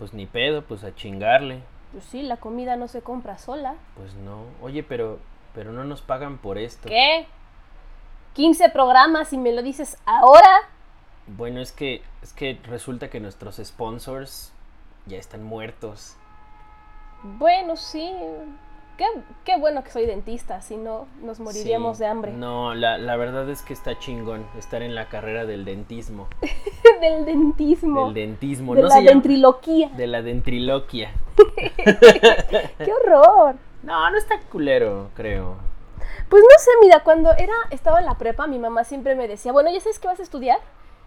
Pues ni pedo, pues a chingarle. Pues sí, la comida no se compra sola. Pues no. Oye, pero, pero no nos pagan por esto. ¿Qué? 15 programas y me lo dices ahora. Bueno, es que, es que resulta que nuestros sponsors ya están muertos. Bueno, sí. Qué, qué bueno que soy dentista, si no nos moriríamos Sí. de hambre. No, la, la verdad es que está chingón estar en la carrera del dentismo. Del dentismo. Del dentismo. de no la llama- ventriloquía. De la dentriloquia. Qué horror. No, no está culero, creo. Pues no sé, mira, cuando era, estaba en la prepa, mi mamá siempre me decía, bueno, ¿ya sabes qué vas a estudiar?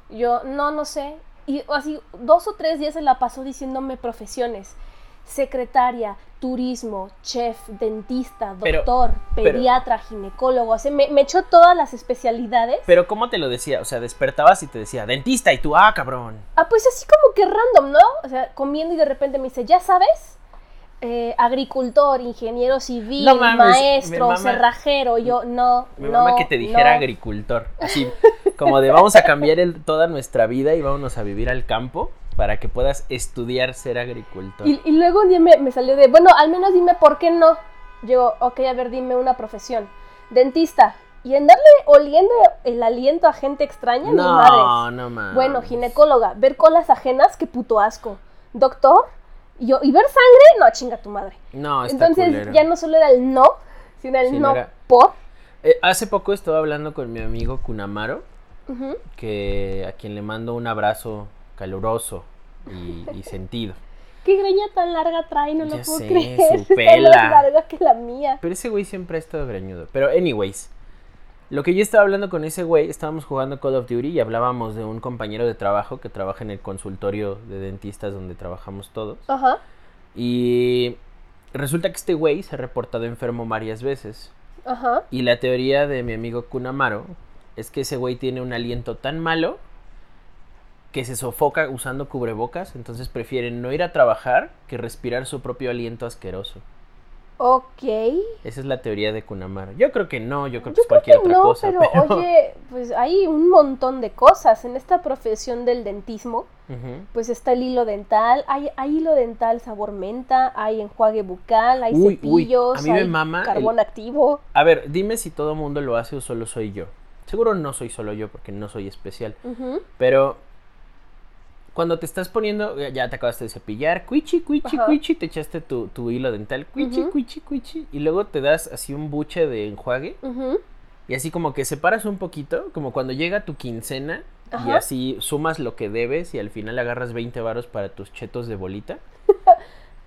Yo, no, no sé. Y así, dos o tres días se la pasó diciéndome profesiones. Secretaria, turismo, chef, dentista, doctor, pero- pediatra, ginecólogo. O sea, me, me echó todas las especialidades. Pero ¿cómo te lo decía? O sea, despertabas y te decía, dentista, y tú, ah, cabrón. Ah, pues así como que random, ¿no? O sea, comiendo y de repente me dice, ¿ya sabes? Eh, agricultor, ingeniero civil, No mames, maestro, mi mamá- cerrajero. Yo, no, Mi no, mamá que te dijera no. agricultor. Así, como de vamos a cambiar el- toda nuestra vida y vámonos a vivir al campo para que puedas estudiar ser agricultor. Y, y luego un día me, me salió de, bueno, al menos dime por qué no. Yo, ok, a ver, dime una profesión. Dentista. Y andarle oliendo el aliento a gente extraña, no, madres. no mames. Bueno, ginecóloga, ver colas ajenas, qué puto asco. Doctor, y yo, ¿y ver sangre? No, chinga tu madre. No, está Entonces culero. ya no solo era el no, sino el Sí, no no era- por. Eh, hace poco estaba hablando con mi amigo Kunamaro, que a quien le mando un abrazo caluroso y, y sentido. Qué greña tan larga trae, no lo puedo sé, creer. su Está pela. más larga que la mía. Pero ese güey siempre ha estado greñudo. Pero anyways, lo que yo estaba hablando con ese güey, estábamos jugando Call of Duty y hablábamos de un compañero de trabajo que trabaja en el consultorio de dentistas donde trabajamos todos. Ajá. Y resulta que este güey se ha reportado enfermo varias veces. Ajá. Y la teoría de mi amigo Kunamaro es que ese güey tiene un aliento tan malo que se sofoca usando cubrebocas, entonces prefieren no ir a trabajar que respirar su propio aliento asqueroso. Ok. Esa es la teoría de Kunamaro. Yo creo que no, yo creo que Yo es creo cualquier que otra no, cosa. pero, pero- oye, pues hay un montón de cosas. En esta profesión del dentismo, pues está el hilo dental, hay, hay hilo dental sabor menta, hay enjuague bucal, hay Uy, uy, cepillos, a mí me hay mama el- carbón activo. A ver, dime si todo mundo lo hace o solo soy yo. Seguro no soy solo yo porque no soy especial. Pero cuando te estás poniendo, ya- ya te acabaste de cepillar, cuichi, cuichi, Ajá. cuichi, te echaste tu, tu hilo dental, cuichi, cuichi, cuichi, y luego te das así un buche de enjuague Ujú. y así como que separas un poquito, como cuando llega tu quincena y así sumas lo que debes y al final agarras 20 varos para tus chetos de bolita.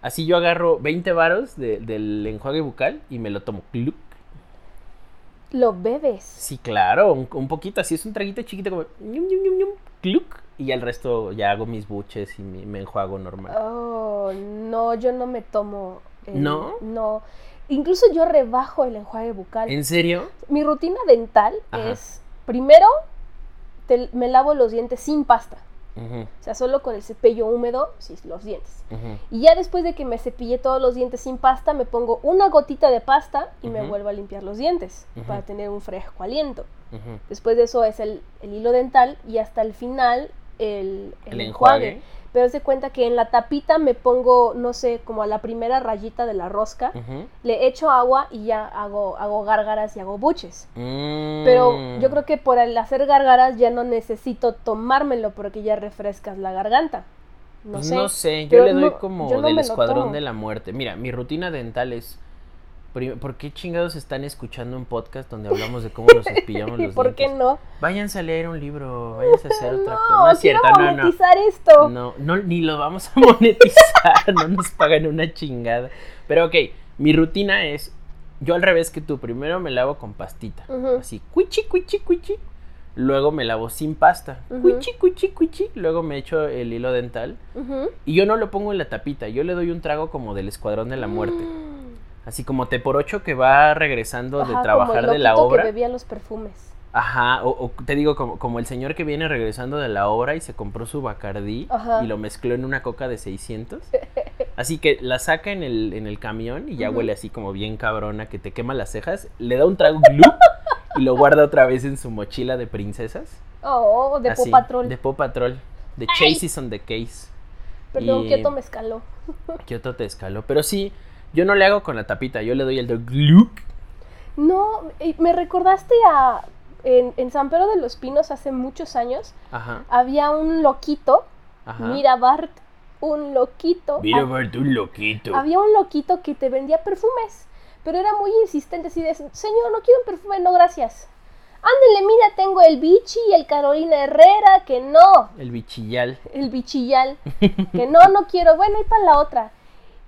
Así yo agarro 20 varos de- del enjuague bucal y me lo tomo. Cluc. Lo bebes. Sí, claro, un, un poquito, así es un traguito chiquito como cluc, y al resto ya hago mis buches y me enjuago normal. Oh, no, yo no me tomo. el- ¿No? No. Incluso yo rebajo el enjuague bucal. ¿En serio? Mi rutina dental Ajá. es, primero, te- me lavo los dientes sin pasta. O sea, solo con el cepillo húmedo, sí, los dientes. Y ya después de que me cepillé todos los dientes sin pasta, me pongo una gotita de pasta y me vuelvo a limpiar los dientes para tener un fresco aliento. Después de eso es el, el hilo dental y hasta el final el, el El enjuague. enjuague. Pero se cuenta que en la tapita me pongo, no sé, como a la primera rayita de la rosca, le echo agua y ya hago, hago gárgaras y hago buches. Mm. Pero yo creo que por el hacer gárgaras ya no necesito tomármelo porque ya refrescas la garganta. No Pues sé. no sé, yo le doy no- como no del escuadrón de la muerte. Mira, mi rutina dental es... ¿Por qué chingados están escuchando un podcast donde hablamos de cómo nos cepillamos ¿Y los por qué no? Váyanse a leer un libro, váyanse a hacer otra No, cosa. No es cierto, no, no. monetizar esto. No, no, ni lo vamos a monetizar, no nos pagan una chingada. Pero ok, mi rutina es, yo al revés que tú, primero me lavo con pastita, así, cuichi, cuichi, cuichi. Luego me lavo sin pasta, Ujú. cuichi, cuichi, cuichi. Luego me echo el hilo dental. Y yo no lo pongo en la tapita, yo le doy un trago como del escuadrón de la muerte. Así como te por ocho que va regresando de como trabajar el de la obra. que bebía los perfumes. Ajá, o, o te digo, como, como el señor que viene regresando de la obra y se compró su Bacardí Ajá. y lo mezcló en una coca de 600. Así que la saca en el, en el camión y ya huele así como bien cabrona que te quema las cejas. Le da un trago glup y lo guarda otra vez en su mochila de princesas. Oh, de Así, Paw Patrol. De Paw Patrol. De Ay. Chases on the Case. Perdón, Y- Kioto me escaló. Kioto te escaló. Pero sí, yo no le hago con la tapita, yo le doy el de gluk. No, me recordaste a. En, en San Pedro de los Pinos hace muchos años Ajá, había un loquito. ajá. Mira, Bart, un loquito. Mira, Ah, Bart, un loquito. había un loquito que te vendía perfumes. Pero era muy insistente, así de: Señor, no quiero un perfume, no, gracias. Ándele, mira, tengo el Vichy y el Carolina Herrera, que no. El bichillal. el bichillal, que no, no quiero, bueno, y para la otra.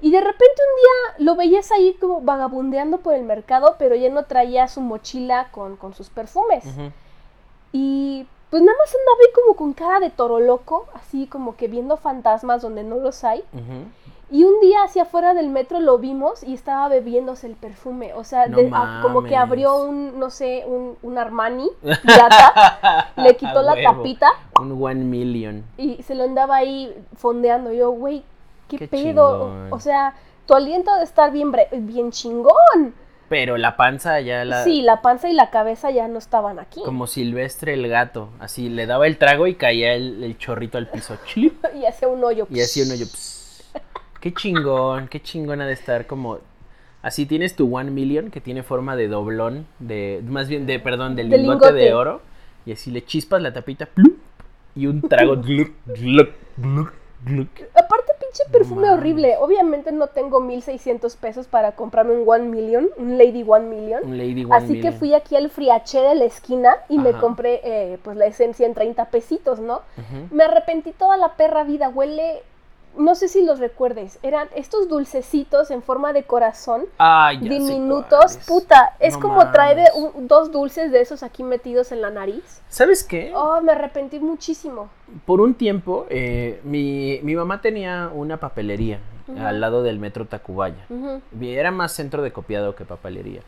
Y de repente un día lo veías ahí como vagabundeando por el mercado, pero ya no traía su mochila con, con sus perfumes. Y pues nada más andaba ahí como con cara de toro loco, así como que viendo fantasmas donde no los hay. Y un día hacia afuera del metro lo vimos y estaba bebiéndose el perfume. O sea, No de- a- como que abrió un, no sé, un, un Armani pirata, le quitó la tapita Un one million. y se lo andaba ahí fondeando. Yo, güey, ¿qué, Qué pedo? chingón. O sea, tu aliento de estar bien, bre- bien chingón. Pero la panza ya la... Sí, la panza y la cabeza ya no estaban aquí. Como Silvestre el gato. Así, le daba el trago y caía el, el chorrito al piso. Y hacía un hoyo. Y así uno yo... pss. Qué chingón, qué chingón ha de estar como... Así tienes tu one million que tiene forma de doblón, de más bien de, perdón, del De lingote, de oro. Y así le chispas la tapita, plup, y un trago. Aparte, pinche perfume horrible. Obviamente no tengo 1600 pesos para comprarme un One Million, un Lady One Million. Un Lady One Así que fui aquí al friaché de la esquina y me compré eh, pues la esencia en 30 pesitos, ¿no? Me arrepentí toda la perra vida. Huele, no sé si los recuerdes, eran estos dulcecitos en forma de corazón. Ay, ya diminutos, puta, es No como traer mames. un- dos dulces de esos aquí metidos en la nariz. ¿Sabes qué? Oh, me arrepentí muchísimo. Por un tiempo, eh, mi, mi mamá tenía una papelería al lado del metro Tacubaya. Ujú. Era más centro de copiado que papelería.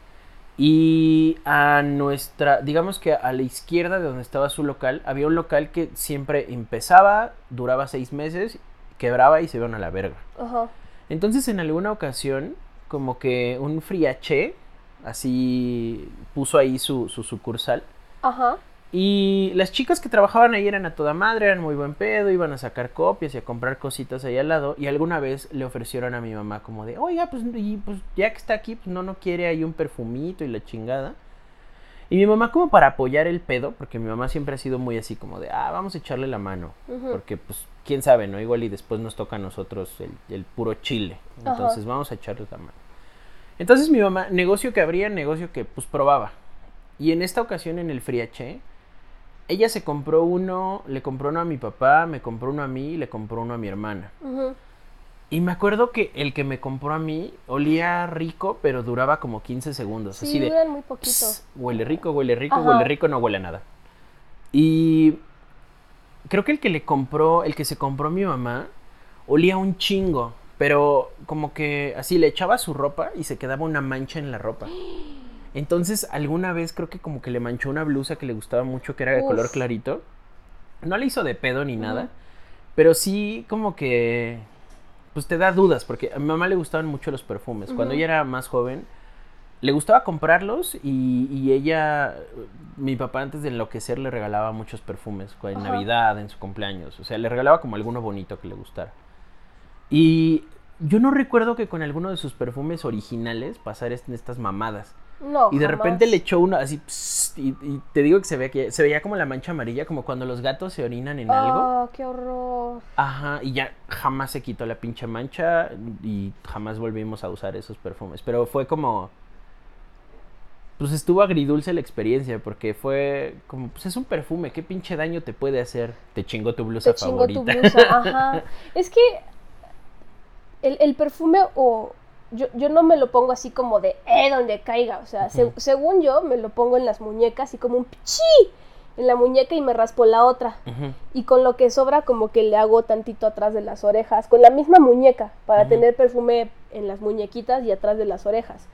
Y a nuestra, digamos que a la izquierda de donde estaba su local, había un local que siempre empezaba, duraba seis meses, quebraba y se iban a la verga. Ajá. Entonces en alguna ocasión, como que un friaché, así puso ahí su, su sucursal. Ajá. Y las chicas que trabajaban ahí eran a toda madre, eran muy buen pedo, iban a sacar copias y a comprar cositas ahí al lado. Y alguna vez le ofrecieron a mi mamá como de, oiga, pues, y, pues ya que está aquí, pues no, no quiere ahí un perfumito y la chingada. Y mi mamá como para apoyar el pedo, porque mi mamá siempre ha sido muy así como de, ah, vamos a echarle la mano. Porque pues, quién sabe, ¿no? Igual y después nos toca a nosotros el, el puro chile. Ajá. Entonces vamos a echarle la mano. Entonces mi mamá, negocio que abría, negocio que pues probaba. Y en esta ocasión en el friaché, ella se compró uno, le compró uno a mi papá, me compró uno a mí y le compró uno a mi hermana. Y me acuerdo que el que me compró a mí olía rico, pero duraba como 15 segundos. Sí, así de, duran muy poquito. "Pss, huele rico, huele rico, Ajá. huele rico, no huele a nada. Y creo que el que le compró, el que se compró mi mamá, olía un chingo. Pero como que así le echaba su ropa y se quedaba una mancha en la ropa. Entonces alguna vez creo que como que le manchó una blusa que le gustaba mucho, que era de Uf. color clarito. No le hizo de pedo ni nada. Pero sí como que pues te da dudas, porque a mi mamá le gustaban mucho los perfumes. Cuando ella era más joven, le gustaba comprarlos y, y ella, mi papá antes de enloquecer le regalaba muchos perfumes, en Ajá. Navidad, en su cumpleaños, o sea, le regalaba como alguno bonito que le gustara. Y yo no recuerdo que con alguno de sus perfumes originales pasara est- estas mamadas. No. Y de jamás. repente le echó uno así, pss, y, y te digo que se, ve que se veía como la mancha amarilla, como cuando los gatos se orinan en algo. Oh, qué horror. Ajá, y ya jamás se quitó la pinche mancha y jamás volvimos a usar esos perfumes. Pero fue como. Pues estuvo agridulce la experiencia, porque fue como, pues es un perfume, ¿qué pinche daño te puede hacer? Te chingó tu blusa Te chingó tu favorita. blusa. Ajá. Es que el, el perfume o yo, yo no me lo pongo así como de eh donde caiga. O sea, se- según yo me lo pongo en las muñecas y como un pichi en la muñeca y me raspo la otra. Y con lo que sobra como que le hago tantito atrás de las orejas, con la misma muñeca, para tener perfume en las muñequitas y atrás de las orejas.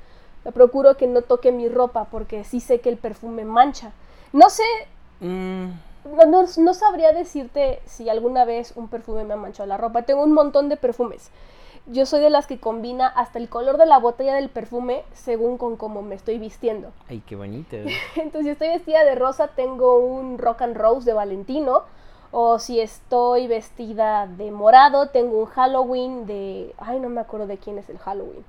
Procuro que no toque mi ropa porque sí sé que el perfume mancha. No sé, Mm, no, no, no sabría decirte si alguna vez un perfume me ha manchado la ropa. Tengo un montón de perfumes. Yo soy de las que combina hasta el color de la botella del perfume según con cómo me estoy vistiendo. ay, qué bonito. Entonces, si estoy vestida de rosa, tengo un Rock and Rose de Valentino. O si estoy vestida de morado, tengo un Halloween de... Ay, no me acuerdo de quién es el Halloween.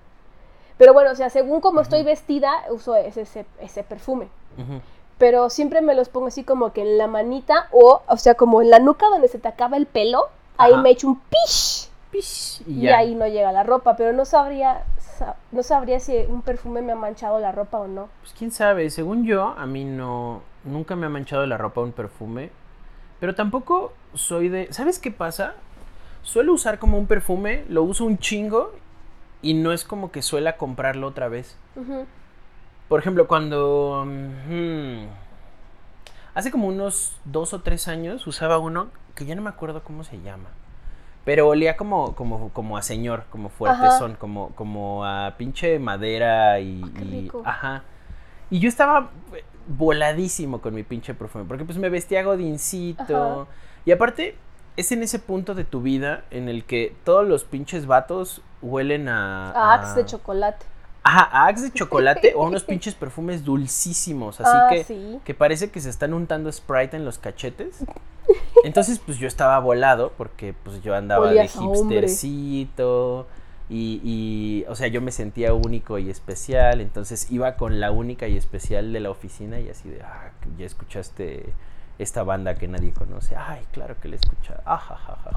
Pero bueno, o sea, según como estoy vestida, uso ese, ese, ese perfume. Pero siempre me los pongo así como que en la manita o, o sea, como en la nuca donde se te acaba el pelo. Ahí Ajá. me echo un pish Pish, y, ya. ahí no llega la ropa. Pero no sabría, sa- no sabría si un perfume me ha manchado la ropa o no. Pues quién sabe, según yo, a mí no, nunca me ha manchado la ropa un perfume, pero tampoco soy de, ¿sabes qué pasa? Suelo usar como un perfume, lo uso un chingo y no es como que suela comprarlo otra vez. Por ejemplo, cuando... mm, hace como unos dos o tres años usaba uno que ya no me acuerdo cómo se llama. Pero olía como, como, como a señor, como fuertezón, como, como a pinche madera y... Rico. ajá. Y yo estaba voladísimo con mi pinche perfume, porque pues me vestía godincito. Ajá. Y aparte, es en ese punto de tu vida en el que todos los pinches vatos huelen a... A Axe de chocolate. Ajá, a Axe de chocolate o a unos pinches perfumes dulcísimos, así ah, que, sí. que parece que se están untando Sprite en los cachetes. Entonces, pues yo estaba volado porque pues yo andaba Olías de hipstercito y, y, o sea, yo me sentía único y especial, entonces iba con la única y especial de la oficina y así de, ah, ya escuchaste esta banda que nadie conoce. Ay, claro que la he escuchado. Ajajaja.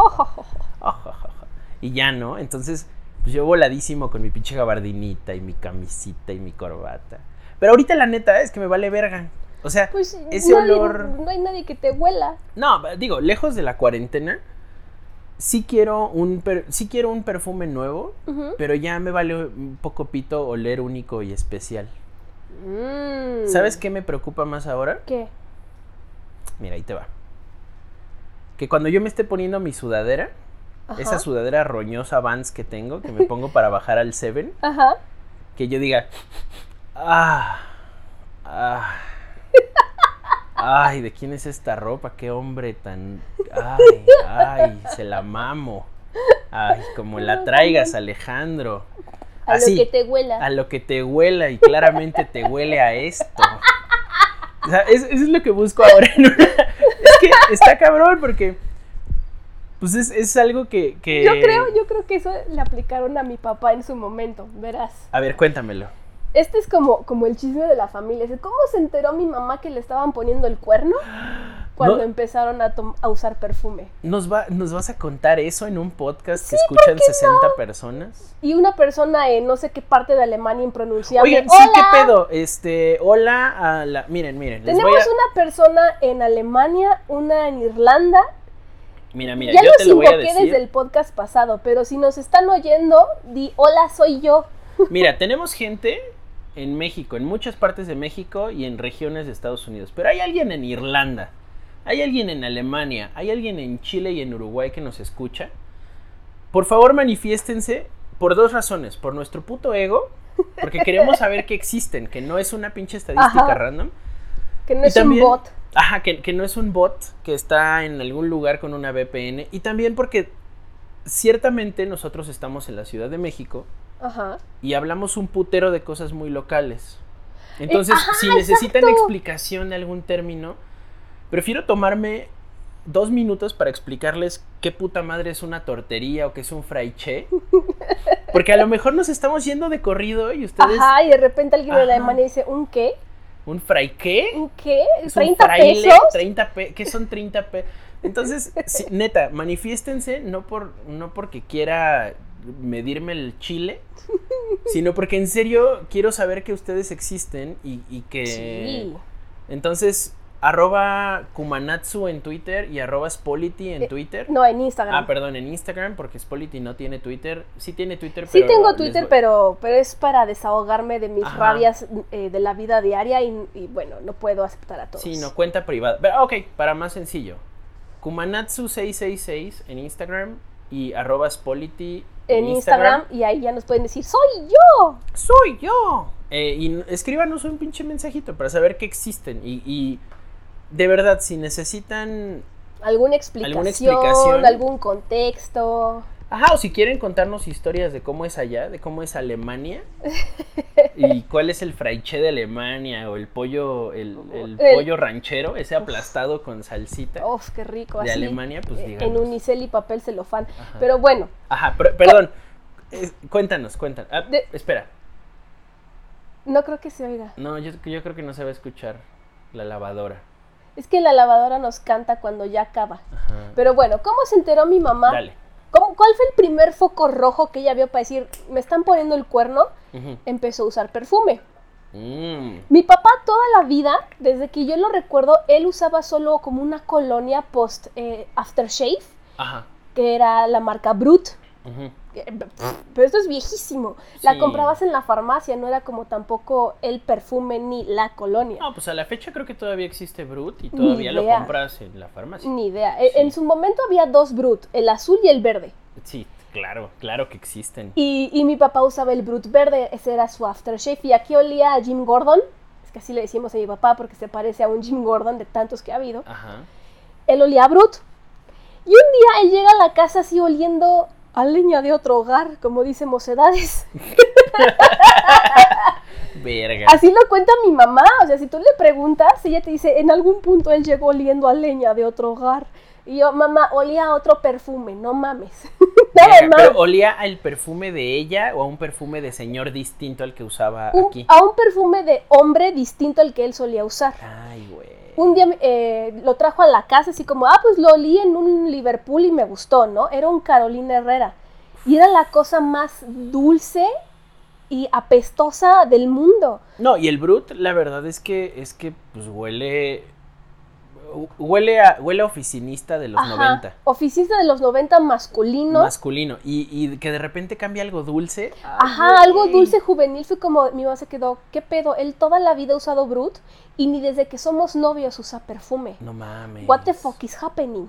Ajajaja. Y ya, ¿no? Entonces, pues yo voladísimo con mi pinche gabardinita y mi camisita y mi corbata. Pero ahorita la neta es que me vale verga. O sea, Pues ese nadie- olor... no hay nadie que te huela. No, digo, lejos de la cuarentena, sí quiero un, per- sí quiero un perfume nuevo, pero ya me vale un poco pito oler único y especial. Mm. ¿Sabes qué me preocupa más ahora? ¿Qué? Mira, ahí te va. Que cuando yo me esté poniendo mi sudadera, Ajá. esa sudadera roñosa Vans que tengo, que me pongo para bajar al Seven, Ajá. que yo diga, ah, ah, ay, ¿de quién es esta ropa? Qué hombre tan, ay, ay, se la mamo. Ay, como la traigas, Alejandro. A Así, lo que te huela. a lo que te huela y claramente te huele a esto. O sea, es- eso es lo que busco ahora. en una- Es que está cabrón porque, pues es, es algo que, que- Yo creo, yo creo que eso le aplicaron a mi papá en su momento, verás. A ver, cuéntamelo. Este es como, como el chisme de la familia. ¿Cómo se enteró mi mamá que le estaban poniendo el cuerno cuando No. empezaron a, a usar perfume? ¿Nos, va, ¿Nos vas a contar eso en un podcast que escuchan 60 personas? Y una persona en no sé qué parte de Alemania impronunciable. Oigan, sí. ¿qué pedo? Este, hola a la... Miren, miren, les Tenemos voy a... una persona en Alemania, una en Irlanda. Mira, mira, ya yo los te lo voy a decir. desde el podcast pasado, pero si nos están oyendo, di hola, soy yo. Mira, tenemos gente en México, en muchas partes de México y en regiones de Estados Unidos. Pero hay alguien en Irlanda, hay alguien en Alemania, hay alguien en Chile y en Uruguay que nos escucha. Por favor, manifiéstense por dos razones. Por nuestro puto ego, porque queremos saber que existen, que no es una pinche estadística Ajá. random. Que no Y es también- un bot. Ajá, que, que no es un bot que está en algún lugar con una VPN. Y también porque ciertamente nosotros estamos en la Ciudad de México Ajá. y hablamos un putero de cosas muy locales. Entonces, ajá, si necesitan exacto. explicación de algún término, prefiero tomarme dos minutos para explicarles qué puta madre es una tortería o qué es un fraiche. Porque a lo mejor nos estamos yendo de corrido y ustedes... Ajá, y de repente alguien en Ajá. Alemania dice, ¿un qué? ¿Un fraique? ¿Un qué? ¿Es un ¿30 fraile? pesos? 30 pe ¿Qué son 30 pesos? Entonces, sí, neta, manifiéstense no, por, no porque quiera medirme el chile, sino porque en serio quiero saber que ustedes existen y, y que... Sí. Entonces, arroba Kumanatsu en Twitter y arroba Spolity en Eh, Twitter. No, en Instagram. Ah, perdón, en Instagram, porque Spolity no tiene Twitter. Sí tiene Twitter, Sí pero... tengo les Twitter, voy- pero, pero es para desahogarme de mis Ajá. rabias eh, de la vida diaria y, y, bueno, no puedo aceptar a todos. Sí, no, cuenta privada. Pero, ok, para más sencillo. Kumanatsu666 en Instagram y arroba Spolity En Instagram y ahí ya nos pueden decir, soy yo. ¡Soy yo! Eh, y escríbanos un pinche mensajito para saber que existen. Y, y de verdad, si necesitan ¿Alguna explicación? explicación? ¿Algún contexto? Ajá, o si quieren contarnos historias de cómo es allá, de cómo es Alemania y cuál es el fraiche de Alemania o el pollo, el, el El- pollo ranchero, ese aplastado con salsita Uf, qué rico. de así, Alemania, pues eh, díganos. En unicel y papel celofán. Ajá. Pero bueno, Ajá, pero- perdón, cuéntanos, cuéntanos. Ah, De- Espera, no creo que se oiga. no, yo, yo creo que no se va a escuchar la lavadora. Es que la lavadora nos canta cuando ya acaba. Ajá. Pero bueno, ¿cómo se enteró mi mamá? Dale. ¿Cómo- ¿Cuál fue el primer foco rojo que ella vio para decir, me están poniendo el cuerno? Empezó a usar perfume. Mm, Mi papá toda la vida, desde que yo lo recuerdo, él usaba solo como una colonia post eh, aftershave, Ajá. que era la marca Brut. ujú. Pero esto es viejísimo. La Sí. comprabas en la farmacia, no era como tampoco el perfume ni la colonia. No, pues a la fecha creo que todavía existe Brut y todavía lo compras en la farmacia. Ni idea. E- Sí. En su momento había dos Brut, el azul y el verde. Sí, claro, claro que existen. Y, y mi papá usaba el Brut verde, ese era su aftershave. Y aquí olía a Jim Gordon. Es que así le decimos a mi papá porque se parece a un Jim Gordon de tantos que ha habido. Ajá. Él olía a Brut. Y un día él llega a la casa así oliendo a leña de otro hogar, como dice Mocedades. Verga. Así lo cuenta mi mamá. O sea, si tú le preguntas, ella te dice, en algún punto él llegó oliendo a leña de otro hogar. Y yo, mamá, olía a otro perfume, no mames. Verga, más. Pero olía al perfume de ella o a un perfume de señor distinto al que usaba Un- aquí. a un perfume de hombre distinto al que él solía usar. Ay, güey. Un día eh, lo trajo a la casa así como, ah, pues lo olí en un Liverpool y me gustó, ¿no? Era un Carolina Herrera. Y era la cosa más dulce y apestosa del mundo. No, y el Brut, la verdad es que es que pues huele huele a huele a oficinista de los Ajá. 90. Oficista de los 90 masculinos. Masculino. Y, y que de repente cambia algo dulce. Ay, Ajá, güey. algo dulce juvenil. Fue como, mi mamá se quedó, ¿qué pedo? Él toda la vida ha usado Brut y ni desde que somos novios usa perfume. No mames. What the fuck is happening?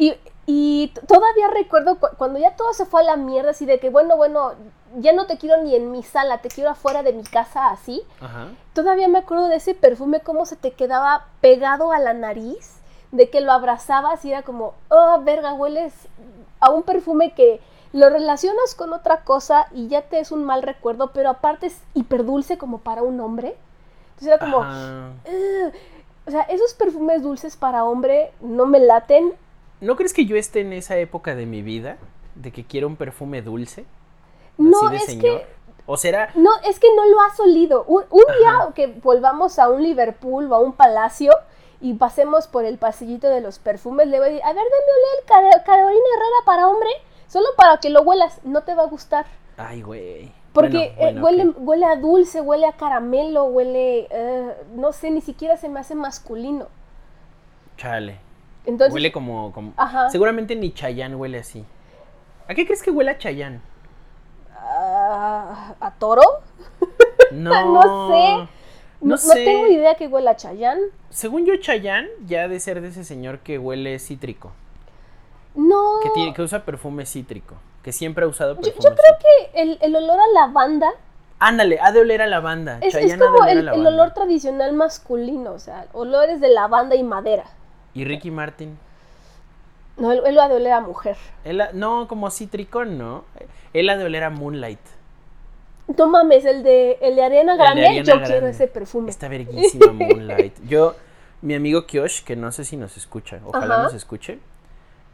Y, y todavía recuerdo cu- cuando ya todo se fue a la mierda, así de que, bueno, bueno, ya no te quiero ni en mi sala, te quiero afuera de mi casa, así. Ajá. Todavía me acuerdo de ese perfume, cómo se te quedaba pegado a la nariz, de que lo abrazabas y era como, oh, verga, hueles a un perfume que lo relacionas con otra cosa y ya te es un mal recuerdo, pero aparte es hiperdulce como para un hombre. Entonces era como, o sea, esos perfumes dulces para hombre no me laten. ¿No crees que yo esté en esa época de mi vida de que quiero un perfume dulce? No, de es señor. que ¿O será? No, es que no lo has olido. Un, día que volvamos a un Liverpool o a un palacio y pasemos por el pasillito de los perfumes, le voy a decir, a ver, dame oler Car- Carolina Herrera para hombre, solo para que lo huelas, no te va a gustar. Ay, güey. Porque Bueno, eh, huele, huele a dulce, huele a caramelo, huele, eh, no sé, ni siquiera se me hace masculino. Chale. Entonces, huele como, como- Ajá. Seguramente ni Chayán huele así. ¿A qué crees que huele a Chayán? ¿A toro? No. No sé. No, No no sé. tengo idea que huela a Chayán. Según yo, Chayán ya ha de ser de ese señor que huele cítrico. No. Que, tiene, que usa perfume cítrico. Que siempre ha usado Yo, perfume yo creo que el, el olor a lavanda Ándale, ha de oler a lavanda. es, es como el, el lavanda. olor tradicional masculino, o sea, olores de lavanda y madera. Y Ricky Martin. No, él, él lo ha de oler a mujer. Él no, como cítricón, ¿no? Él ha de oler a Moonlight. No mames, el de, el de Ariana de Grande, Ariana yo Grande. quiero ese perfume. Está verguísima Moonlight. Yo, mi amigo Kiosh, que no sé si nos escucha, ojalá Ajá. nos escuche,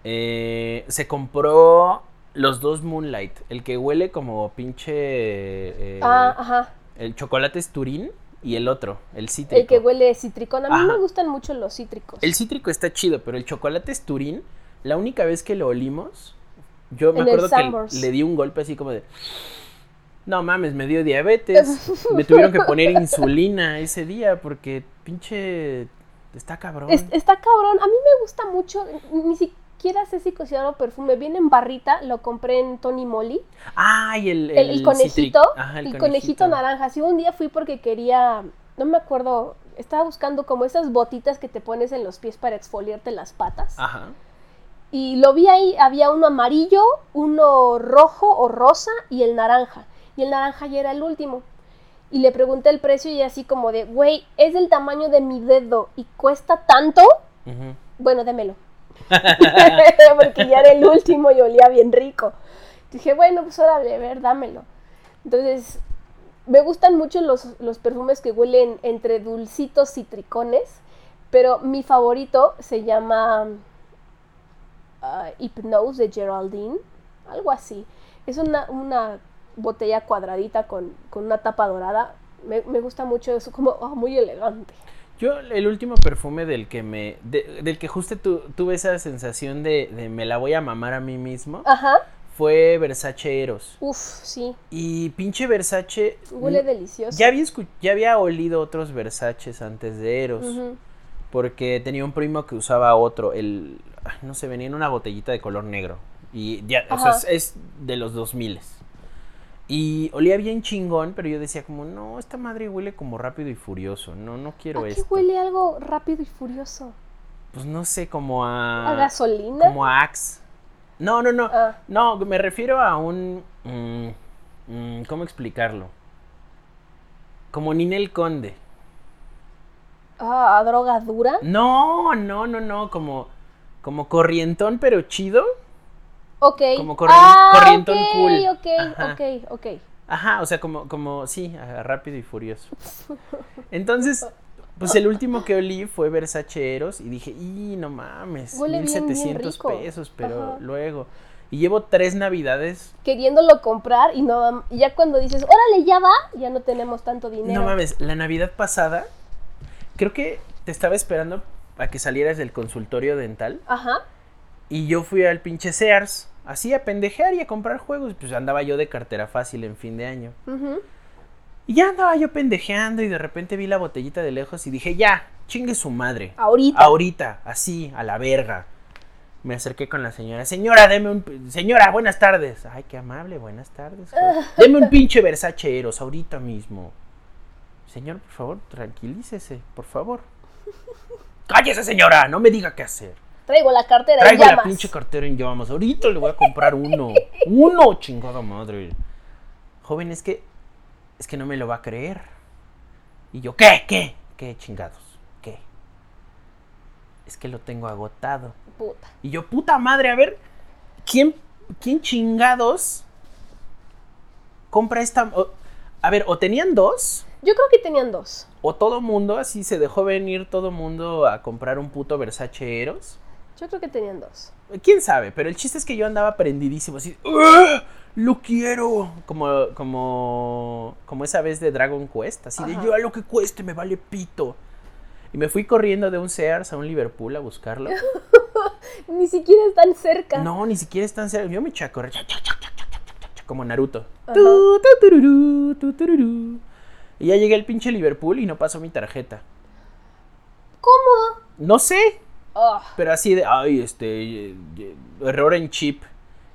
eh, se compró los dos Moonlight. El que huele como pinche. eh, ah, ajá. el chocolate es Turín y el otro, el cítrico. El que huele citricón. A mí Ajá. me gustan mucho los cítricos. El cítrico está chido, pero el chocolate es Turín. La única vez que lo olimos, yo me En el acuerdo que le di un golpe así como de. No mames, me dio diabetes. me tuvieron que poner insulina ese día porque pinche. Está cabrón. Es- está cabrón. A mí me gusta mucho. Ni siquiera sé si considero perfume. Viene en barrita. Lo compré en Tony Moly. Ay, el, El, el citri- conejito. Ajá, el, conejito. naranja. Sí, un día fui porque quería. No me acuerdo. Estaba buscando como esas botitas que te pones en los pies para exfoliarte las patas. Ajá. Y lo vi ahí. Había uno amarillo, uno rojo o rosa y el naranja. Y el naranja ya era el último. Y le pregunté el precio y así como de, güey, es del tamaño de mi dedo y cuesta tanto. Bueno, démelo. Porque ya era el último y olía bien rico. Dije, bueno, pues órale, a ver, dámelo. Entonces, me gustan mucho los, los perfumes que huelen entre dulcitos y tricones, pero mi favorito se llama uh, Hypnose de Geraldine, algo así. Es una, una botella cuadradita con, con una tapa dorada. Me, me gusta mucho, es como oh, muy elegante. Yo, el último perfume del que me. de- del que justo tu- tuve esa sensación de, de me la voy a mamar a mí mismo. Ajá. Fue Versace Eros. Uf, sí. Y pinche Versace. Huele delicioso. Ya había, ya había olido otros Versaces antes de Eros. Porque tenía un primo que usaba otro. El. No sé, venía en una botellita de color negro. Y ya, o sea, es, es de los 2000 Y olía bien chingón, pero yo decía como, no, esta madre huele como rápido y furioso. No, no quiero ¿A qué huele algo rápido y furioso? Pues no sé, como a. ¿A gasolina? Como a Axe. No, no, no. Ah. No, me refiero a un. mm, mm, ¿Cómo explicarlo? Como Ninel Conde. Ah, ¿a droga dura? No, no, no, no. Como. Como corrientón, pero chido. Ok. Como corri- ah, corrientón ok, cool. Ok, Ajá. ok, ok. Ajá, o sea, como, como, sí, rápido y furioso. Entonces, pues el último que olí fue Versace Eros y dije, y no mames, Huele bien, bien 1700 rico. pesos, pero Ajá. luego. Y llevo tres navidades. Queriéndolo comprar y no y ya cuando dices, órale, ya va, ya no tenemos tanto dinero. No mames, la Navidad pasada, creo que te estaba esperando a que salieras del consultorio dental Ajá. y yo fui al pinche Sears, así a pendejear y a comprar juegos. Pues andaba yo de cartera fácil en fin de año. ujú. Y ya andaba yo pendejeando y de repente vi la botellita de lejos y dije, ya, chingue su madre. Ahorita. Ahorita, así, a la verga. Me acerqué con la señora. Señora, deme un... Señora, buenas tardes. Ay, qué amable, buenas tardes. Deme un pinche Versace Eros, ahorita mismo. Señor, por favor, tranquilícese, por favor. Cállese, señora, no me diga qué hacer. Traigo la cartera Traigo en la llamas. pinche cartera en llamas. Ahorita le voy a comprar uno. Uno, chingada madre. Joven, es que. Es que no me lo va a creer. Y yo, ¿qué? ¿Qué? ¿Qué chingados? ¿Qué? Es que lo tengo agotado. Puta. Y yo, puta madre, a ver. ¿Quién, quién chingados compra esta. o- a ver, o tenían dos. Yo creo que tenían dos. O todo mundo, así se dejó venir todo mundo a comprar un puto Versace Eros. Yo creo que tenían dos. ¿Quién sabe? Pero el chiste es que yo andaba prendidísimo, así, ¡Ah! ¡Lo quiero! Como, como, como esa vez de Dragon Quest, así de yo a lo que cueste me vale pito. Y me fui corriendo de un Sears a un Liverpool a buscarlo. ni siquiera están cerca. No, ni siquiera están cerca. Yo me chacorré como Naruto. Ajá. Y ya llegué al pinche Liverpool y no pasó mi tarjeta. ¿Cómo? No sé, Ah, Pero así de, ay, este, error en chip.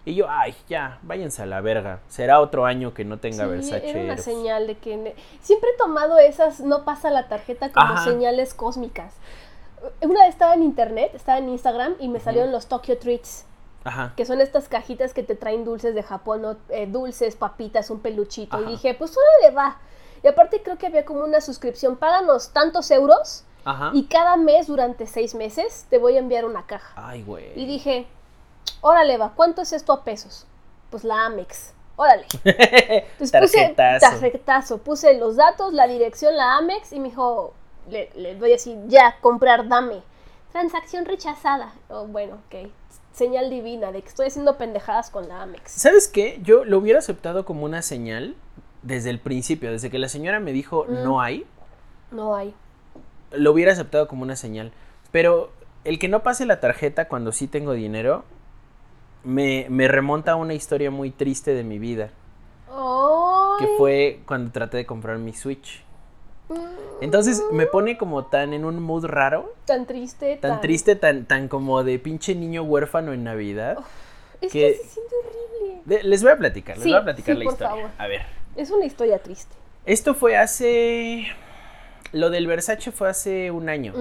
Y yo, ay, ya, váyanse a la verga. Será otro año que no tenga sí, Versace. era una señal de que... Siempre he tomado esas no pasa la tarjeta como Ajá. señales cósmicas. Una vez estaba en internet, estaba en Instagram y me salieron los Tokyo Treats. Ajá. que son estas cajitas que te traen dulces de Japón, ¿no? Eh, dulces, papitas, un peluchito. Ajá. Y dije, pues órale va. Y aparte creo que había como una suscripción, páganos tantos euros Ajá. y cada mes durante seis meses te voy a enviar una caja. Ay, güey. Y dije, órale va, ¿cuánto es esto a pesos? Pues la Amex, órale. Entonces puse Tarjetazo. tarjetazo, puse los datos, la dirección, la Amex y me dijo, le, le doy así, ya, comprar, dame. Transacción rechazada. Oh, bueno, ok. Señal divina de que estoy haciendo pendejadas con la Amex. ¿Sabes qué? Yo lo hubiera aceptado como una señal desde el principio. Desde que la señora me dijo Mm. no hay, No hay. lo hubiera aceptado como una señal. Pero el que no pase la tarjeta cuando sí tengo dinero, me, me remonta a una historia muy triste de mi vida. Ay. Que fue cuando traté de comprar mi Switch. Mm, Entonces me pone como tan en un mood raro, Tan triste. tan triste, tan, tan como de pinche niño huérfano en Navidad. Es que- que se siente horrible. De- les voy a platicar, les Sí, voy a platicar sí, la por historia. favor. A ver, Es una historia triste. esto fue hace... Lo del Versace fue hace un año,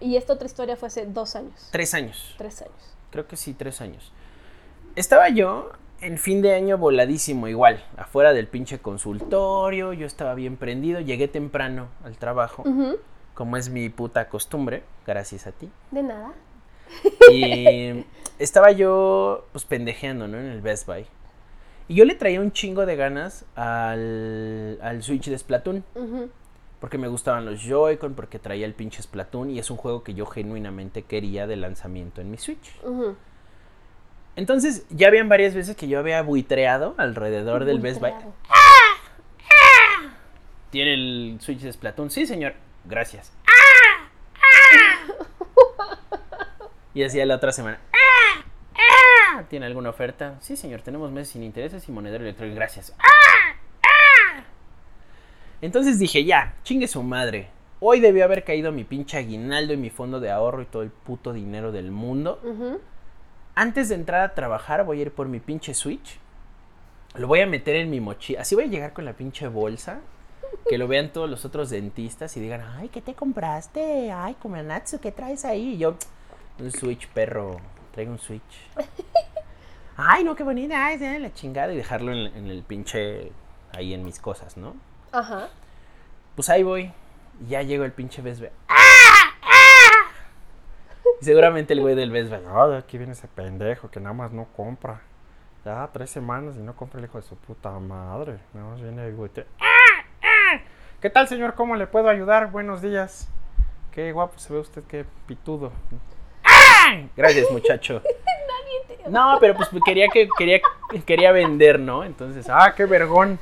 Y esta otra historia fue hace dos años. tres años. Tres años. Creo que sí, tres años. Estaba yo en fin de año voladísimo igual, afuera del pinche consultorio, yo estaba bien prendido, llegué temprano al trabajo, como es mi puta costumbre, gracias a ti. De nada. Y estaba yo, pues, pendejeando, ¿no? En el Best Buy. Y yo le traía un chingo de ganas al, al Switch de Splatoon. Porque me gustaban los Joy-Con, porque traía el pinche Splatoon. Y es un juego que yo genuinamente quería de lanzamiento en mi Switch. Entonces, ya habían varias veces que yo había buitreado alrededor del Best Buy. ¿Tiene el Switch de Splatoon? Sí, señor. Gracias. Y hacía la otra semana. ¿Tiene alguna oferta? Sí, señor. Tenemos meses sin intereses y monedero electrónico. Gracias. Entonces dije, ya, chingue su madre. Hoy debió haber caído mi pinche aguinaldo y mi fondo de ahorro y todo el puto dinero del mundo. Antes de entrar a trabajar voy a ir por mi pinche Switch. Lo voy a meter en mi mochila. Así voy a llegar con la pinche bolsa. Que lo vean todos los otros dentistas y digan, ay, ¿qué te compraste? Ay, Kumanatsu, ¿qué traes ahí? Y yo, un Switch, perro. Traigo un Switch. Ay, no, qué bonita. Ay, la chingada. Y dejarlo en, en el pinche, ahí en mis cosas, ¿no? Ajá. Pues ahí voy. Y ya llegó el pinche Best Buy. Y seguramente el güey del Buy. No, de aquí viene ese pendejo que nada más no compra. Ya tres semanas y no compra el hijo de su puta madre. Nada más viene el güey. te- ¿Qué tal, señor? ¿Cómo le puedo ayudar? Buenos días. Qué guapo se ve usted, qué pitudo. Gracias, muchacho. No, pero pues quería que quería quería vender, ¿no? Entonces, ah, qué vergón.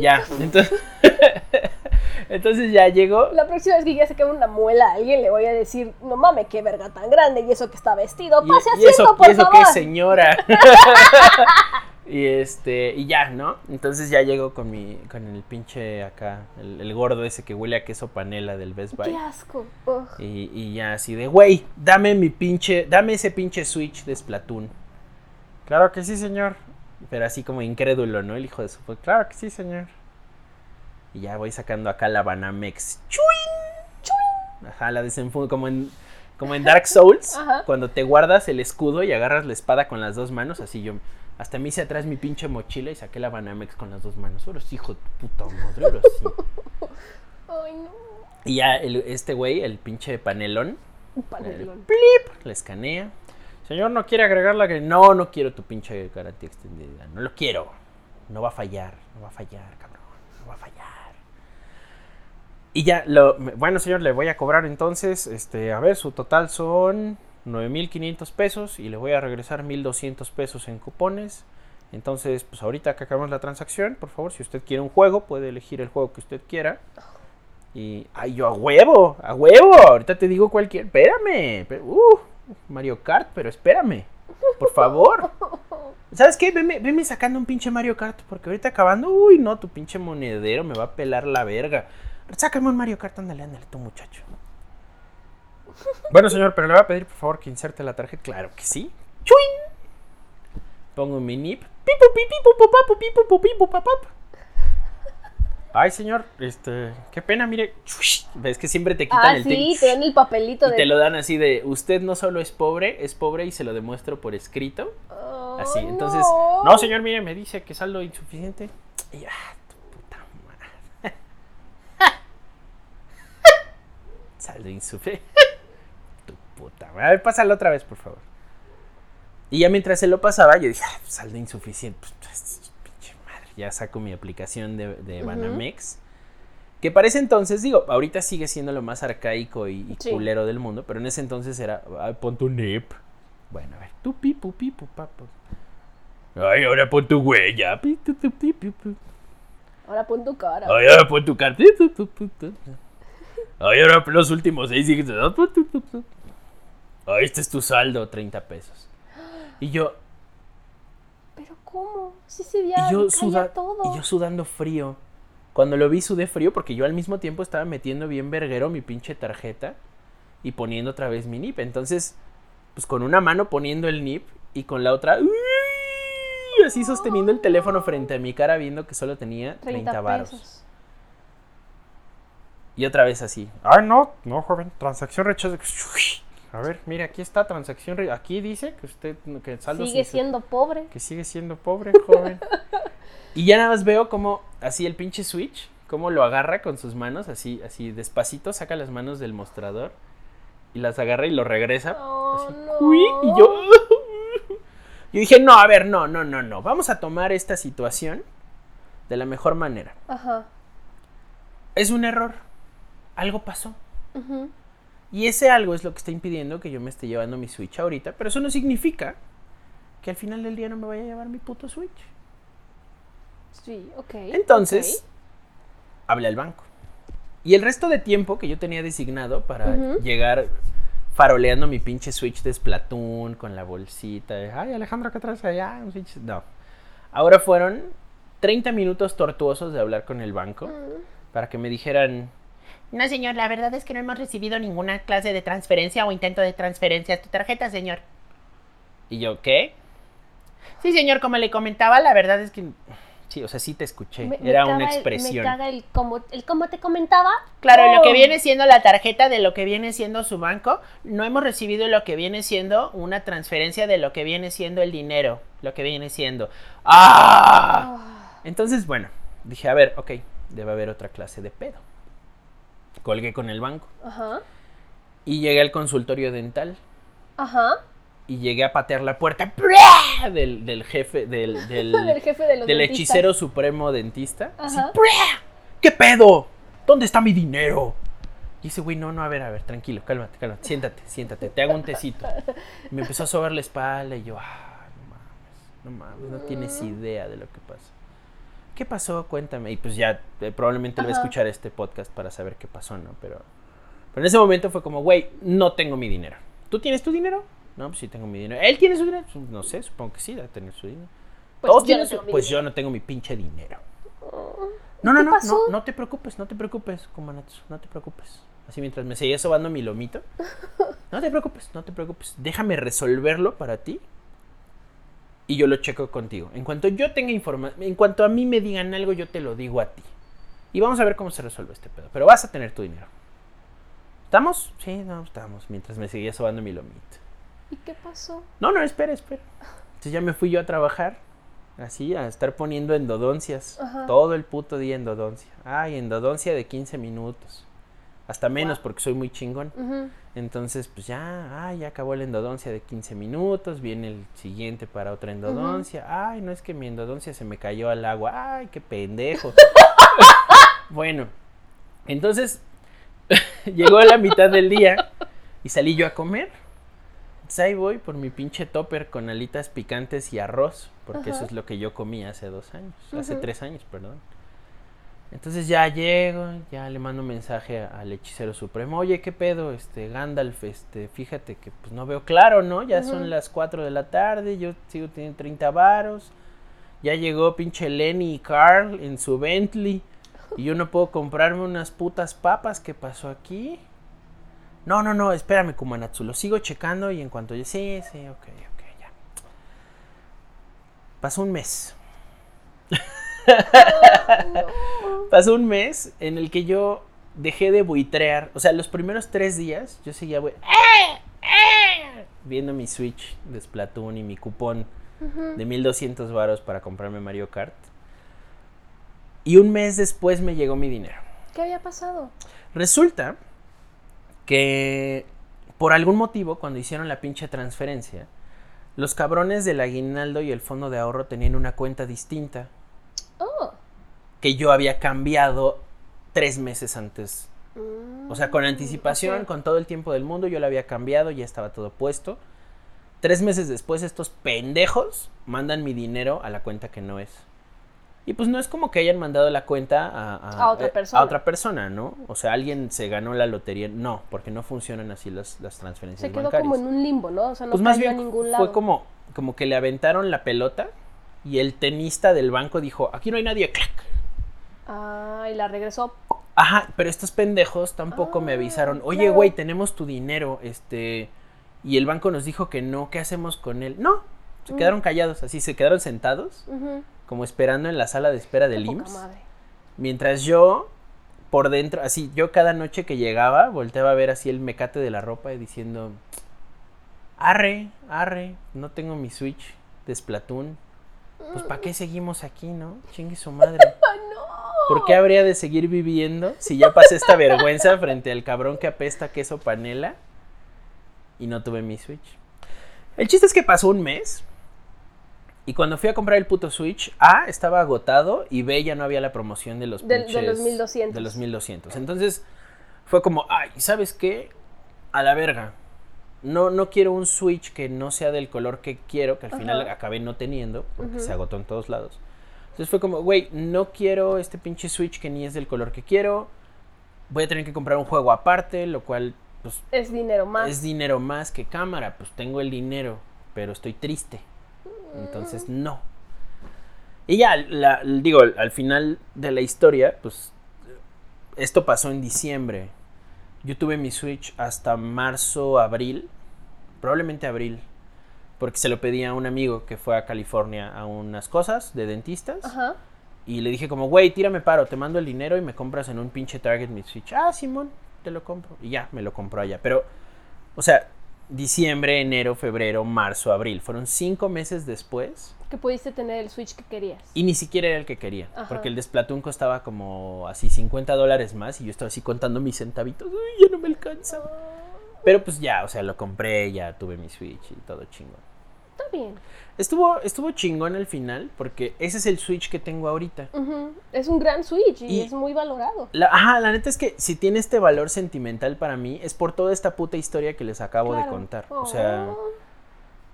ya. Entonces, entonces ya llegó. La próxima vez que ya se quede una muela a alguien le voy a decir, no mames, qué verga tan grande y eso que está vestido. Y, Pase y asiento, eso, por y eso favor. que es señora. y este, y ya, ¿no? Entonces ya llego con mi, con el pinche acá, el, el gordo ese que huele a queso panela del Best Buy. Qué asco. Y, y ya así de, güey, dame mi pinche, dame ese pinche Switch de Splatoon. Claro que sí, señor. Pero así como incrédulo, ¿no? El hijo de su... pu- Claro que sí, señor. Y ya voy sacando acá la Banamex. ¡Chuin! ¡Chuin! Ajá, la desenfundo como en, como en Dark Souls. Ajá. Cuando te guardas el escudo y agarras la espada con las dos manos. Así yo... Hasta me hice atrás mi pinche mochila y saqué la Banamex con las dos manos. Sí, hijo de puta madre, ahora sí. Ay, no. Y ya el- este güey, el pinche panelón, Un panelón. le escanea. Señor, ¿no quiere agregar la Que no, no quiero tu pinche garantía extendida. No lo quiero. No va a fallar. No va a fallar, cabrón. No va a fallar. Y ya, lo, Bueno, señor, le voy a cobrar entonces, este, a ver, su total son 9.500 pesos y le voy a regresar 1.200 pesos en cupones. Entonces, pues ahorita que acabamos la transacción, por favor, si usted quiere un juego, puede elegir el juego que usted quiera. Y, ay, yo a huevo, a huevo. Ahorita te digo cualquier. Espérame. Uh, Mario Kart, pero espérame. Por favor. ¿Sabes qué? Veme, veme sacando un pinche Mario Kart. Porque ahorita acabando, uy, no, tu pinche monedero me va a pelar la verga. Sácame un Mario Kart, ándale, ándale, tu muchacho. Bueno, señor, pero le voy a pedir, por favor, que inserte la tarjeta. Claro que sí. ¡Chuin! Pongo mi nip. Pipu, pi, pipu, pu, papu, pipu, pu, pipu, pa, pap. Ay, señor, este, qué pena, mire. Ves que siempre te quitan Ah, el sí, te dan el papelito Y de. te lo dan así de, usted no solo es pobre, es pobre y se lo demuestro por escrito. Oh, así, entonces, no. No, señor, mire, me dice que saldo insuficiente. Y, ah, tu puta madre. Saldo insuficiente. tu puta madre. A ver, pásalo otra vez, por favor. Y ya mientras se lo pasaba, yo dije, ah, saldo insuficiente. Pues, pues. Ya saco mi aplicación de, de. Banamex. Que para ese entonces, digo, ahorita sigue siendo lo más arcaico y, y Sí. culero del mundo, pero en ese entonces era, "Ay, pon tu NIP. Bueno, a ver, tu pipu, pipu, papu. Ay, ahora pon tu huella. Ahora pon tu cara. Ay, ahora pon tu tu. Ay, ahora los últimos seis dígitos. Ay, este es tu saldo, 30 pesos. Y yo, ¿cómo? Sí se veía y yo, suda- todo. y yo sudando frío. Cuando lo vi sudé frío porque yo al mismo tiempo estaba metiendo bien verguero mi pinche tarjeta y poniendo otra vez mi NIP. Entonces, pues con una mano poniendo el NIP y con la otra ¡uy! así sosteniendo el teléfono frente a mi cara viendo que solo tenía 30, 30 varos. Y otra vez así. Ay, no, no, joven, transacción rechazada. A ver, mire, aquí está transacción. Aquí dice que usted, que el saldo Sigue siendo pobre. que sigue siendo pobre, joven. Y ya nada más veo como así el pinche Switch, cómo lo agarra con sus manos, así, así despacito, saca las manos del mostrador y las agarra y lo regresa. Oh, así, no. "Uy", y yo. Yo dije, no, a ver, no, no, no, no. Vamos a tomar esta situación de la mejor manera. Ajá. Es un error. Algo pasó. ujú. Y ese algo es lo que está impidiendo que yo me esté llevando mi Switch ahorita. Pero eso no significa que al final del día no me vaya a llevar mi puto Switch. Sí, ok. Entonces, hablé al banco. Y el resto de tiempo que yo tenía designado para llegar faroleando mi pinche Switch de Splatoon con la bolsita. de, Ay, Alejandro, ¿qué traes allá? Un Switch". No. Ahora fueron 30 minutos tortuosos de hablar con el banco para que me dijeran, No, señor, la verdad es que no hemos recibido ninguna clase de transferencia o intento de transferencia a tu tarjeta, señor. ¿y yo qué? Sí, señor, como le comentaba, la verdad es que... Sí, o sea, sí te escuché. Me- me Era caga una el- expresión. me caga el como, el como te comentaba. Claro, lo que viene siendo la tarjeta de lo que viene siendo su banco, no hemos recibido lo que viene siendo una transferencia de lo que viene siendo el dinero, lo que viene siendo. ¡Ah! Ah, Entonces, bueno, dije, a ver, ok, debe haber otra clase de pedo. Colgué con el banco Ajá. y llegué al consultorio dental Ajá. y llegué a patear la puerta del, del jefe, del, del, Del jefe de los del hechicero supremo dentista. Así, Ajá. ¡prua! ¿Qué pedo? ¿Dónde está mi dinero? Y ese güey, no, no, a ver, a ver, tranquilo, cálmate, cálmate, siéntate, siéntate, te hago un tecito. Y me empezó a sobar la espalda y yo, ah, no mames, no mames, no tienes idea de lo que pasa. ¿Qué pasó? Cuéntame. Y pues ya, eh, probablemente él va a Ajá. escuchar este podcast para saber qué pasó, ¿no? Pero, pero en ese momento fue como, güey, no tengo mi dinero. ¿Tú tienes tu dinero? No, pues sí tengo mi dinero. ¿Él tiene su dinero? Pues, No sé, supongo que sí, debe tener su dinero. Pues ¿Todos yo tienen no su- tengo mi Pues dinero. yo no tengo mi pinche dinero. No, no, ¿Qué no, pasó? no, no te preocupes, no te preocupes, Kumanatsu, no te preocupes. Así mientras me seguía sobando mi lomito. No te preocupes, no te preocupes. Déjame resolverlo para ti. Y yo lo checo contigo. En cuanto yo tenga información, en cuanto a mí me digan algo, yo te lo digo a ti. Y vamos a ver cómo se resuelve este pedo. Pero vas a tener tu dinero. ¿Estamos? Sí, no, estamos. Mientras me seguía sobando mi lomito. ¿Y qué pasó? No, no, espera, espera. Entonces ya me fui yo a trabajar. Así, a estar poniendo endodoncias. Ajá. Todo el puto día endodoncia. Ay, endodoncia de 15 minutos. Hasta menos porque soy muy chingón. Entonces, pues ya, ay, ya acabó la endodoncia de 15 minutos. Viene el siguiente para otra endodoncia. Ay, no es que mi endodoncia se me cayó al agua. Ay, qué pendejo. bueno, entonces llegó a la mitad del día y salí yo a comer. Entonces ahí voy por mi pinche topper con alitas picantes y arroz, porque eso es lo que yo comí hace dos años, hace tres años, perdón. Entonces ya llego, ya le mando un mensaje al hechicero supremo, oye, ¿qué pedo? Este, Gandalf, este, fíjate que pues no veo claro, ¿no? Ya son las 4 de la tarde, yo sigo teniendo 30 varos, ya llegó pinche Lenny y Carl en su Bentley, y yo no puedo comprarme unas putas papas, ¿qué pasó aquí? No, no, no, espérame, Kumanatsu, lo sigo checando y en cuanto yo, sí, sí, ok, ok, ya. Pasó un mes. Pasó un mes en el que yo dejé de buitrear. O sea, los primeros tres días yo seguía viendo mi Switch de Splatoon y mi cupón Ujú. de 1200 varos para comprarme Mario Kart. Y un mes después me llegó mi dinero. ¿Qué había pasado? Resulta que por algún motivo, cuando hicieron la pinche transferencia, los cabrones del aguinaldo y el fondo de ahorro tenían una cuenta distinta. Que yo había cambiado tres meses antes. Mm, O sea, con anticipación, con todo el tiempo del mundo, yo lo había cambiado, ya estaba todo puesto. Tres meses después, estos pendejos mandan mi dinero a la cuenta que no es. Y pues no es como que hayan mandado la cuenta a, A otra eh, persona. a otra persona, ¿no? O sea, alguien se ganó la lotería. No, porque no funcionan así las, las transferencias Se quedó bancarias. como en un limbo, ¿no? O sea, no pues más bien a ningún lado. fue como, como que le aventaron la pelota y el tenista del banco dijo, aquí no hay nadie. ¡Clac! Ah, y la regresó. Ajá, pero estos pendejos tampoco me Ah, avisaron, oye, claro. güey, tenemos tu dinero, este, y el banco nos dijo que no, ¿qué hacemos con él? No, se Mm. quedaron callados, así, se quedaron sentados, como esperando en la sala de espera del IMSS, madre. mientras yo, por dentro, así, yo cada noche que llegaba, volteaba a ver así el mecate de la ropa y diciendo, arre, arre, no tengo mi Switch de Splatoon, pues ¿para qué seguimos aquí, no? Chingue su madre. ¡Ah, no! ¿Por qué habría de seguir viviendo si ya pasé esta vergüenza frente al cabrón que apesta queso panela? y no tuve mi Switch. El chiste es que pasó un mes. Y cuando fui a comprar el puto Switch, A estaba agotado y B ya no había la promoción de los de pinches- los 1200. De los 1200. Entonces fue como, ay, ¿sabes qué? A la verga. No, no quiero un Switch que no sea del color que quiero, que al final acabé no teniendo, porque se agotó en todos lados. Entonces fue como, güey, no quiero este pinche Switch que ni es del color que quiero. Voy a tener que comprar un juego aparte, lo cual, pues, Es dinero más. es dinero más que cámara. Pues tengo el dinero, pero estoy triste. Entonces, no. Y ya, la- digo, al final de la historia, pues esto pasó en diciembre. Yo tuve mi Switch hasta marzo, abril. Probablemente abril. Porque se lo pedí a un amigo que fue a California a unas cosas de dentistas. Ajá. Y le dije como, güey, tírame paro, te mando el dinero y me compras en un pinche Target mi Switch. Ah, Simón, te lo compro. Y ya, me lo compró allá. Pero, o sea, diciembre, enero, febrero, marzo, abril. Fueron cinco meses después Que pudiste tener el Switch que querías. y ni siquiera era el que quería. Ajá. Porque el de Splatoon costaba como así 50 dólares más y yo estaba así contando mis centavitos. Uy, ya no me alcanza. Pero pues ya, o sea, lo compré, ya tuve mi Switch y todo chingón. Está bien. Estuvo, estuvo chingón al final porque ese es el Switch que tengo ahorita. Es un gran Switch y, Y- es muy valorado. La, ajá, la neta es que si tiene este valor sentimental para mí es por toda esta puta historia que les acabo de contar. O sea, Oh.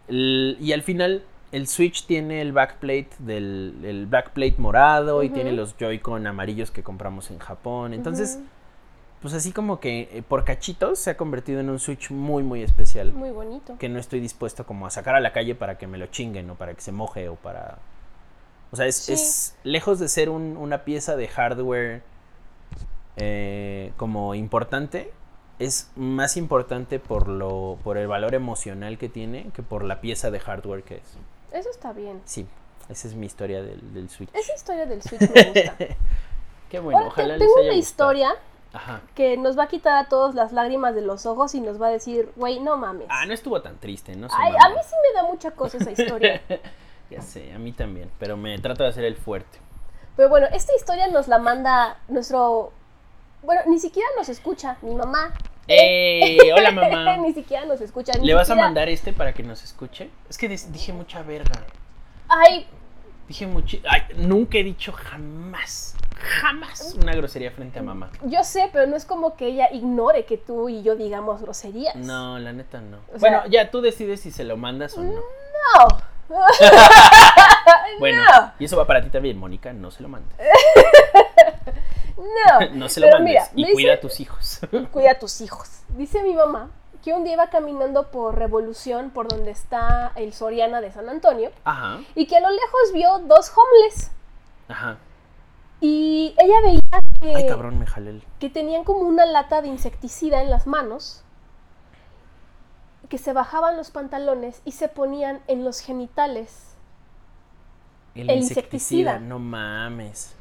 el- y al final el Switch tiene el backplate del el backplate morado y tiene los Joy-Con amarillos que compramos en Japón. Entonces, pues así como que eh, por cachitos se ha convertido en un Switch muy muy especial Muy bonito. que no estoy dispuesto como a sacar a la calle para que me lo chinguen o para que se moje o para... O sea, es, Sí. es lejos de ser un- una pieza de hardware eh, como importante, es más importante por, lo, por el valor emocional que tiene que por la pieza de hardware que es. Eso está bien. Sí, esa es mi historia del, del Switch. Esa historia del Switch me gusta. Qué bueno, Ahora, ojalá les tengo haya una gustado. historia Ajá. que nos va a quitar a todos las lágrimas de los ojos y nos va a decir, güey, no mames. Ah, no estuvo tan triste, ¿no? Ay, a mí sí me da mucha cosa esa historia. Ya sé, a mí también, pero me trato de hacer el fuerte. Pero bueno, esta historia nos la manda nuestro... Bueno, ni siquiera nos escucha mi mamá. ¡Ey! Hola mamá. ni siquiera nos escucha. ni ¿Le vas a mandar este para que nos escuche? Es que dije mucha verga. Ay, Dije mucho. Ay, nunca he dicho jamás, jamás una grosería frente a mamá. yo sé, pero no es como que ella ignore que tú y yo digamos groserías. No, la neta no. O bueno, sea- ya tú decides si se lo mandas o no. No. Bueno, no. y eso va para ti también, Mónica. No se lo mandes. No. No se lo Pero mandes. mira, y me cuida a dice- tus hijos. Cuida a tus hijos. Dice mi mamá que un día iba caminando por Revolución, por donde está el Soriana de San Antonio, Ajá, y que a lo lejos vio dos homeless. ajá. Y ella veía que, Ay, cabrón, me jalé que tenían como una lata de insecticida en las manos, que se bajaban los pantalones y se ponían en los genitales. El, El insecticida. insecticida. No mames.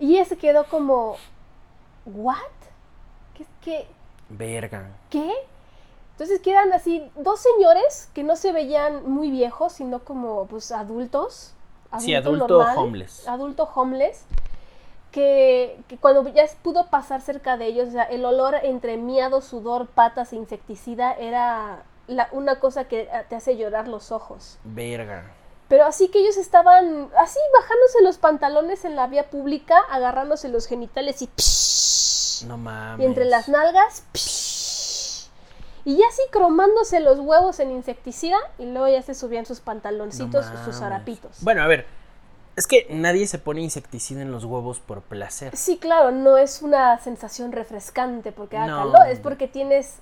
Y ella se quedó como, ¿what? ¿Qué? ¿Qué? Verga. ¿Qué? Entonces quedan así dos señores que no se veían muy viejos, sino como pues adultos. Sí, adulto normal, homeless. Adulto homeless. Que, que cuando ya pudo pasar cerca de ellos, o sea, el olor entre miado, sudor, patas e insecticida era la- una cosa que eh, te hace llorar los ojos. Verga. Pero así que ellos estaban así bajándose los pantalones en la vía pública, agarrándose los genitales y psh, No mames. y entre las nalgas psh, y ya así cromándose los huevos en insecticida y luego ya se subían sus No pantaloncitos, sus harapitos. Bueno, a ver. Es que nadie se pone insecticida en los huevos por placer. Sí, claro, no es una sensación refrescante porque da No. calor, es porque tienes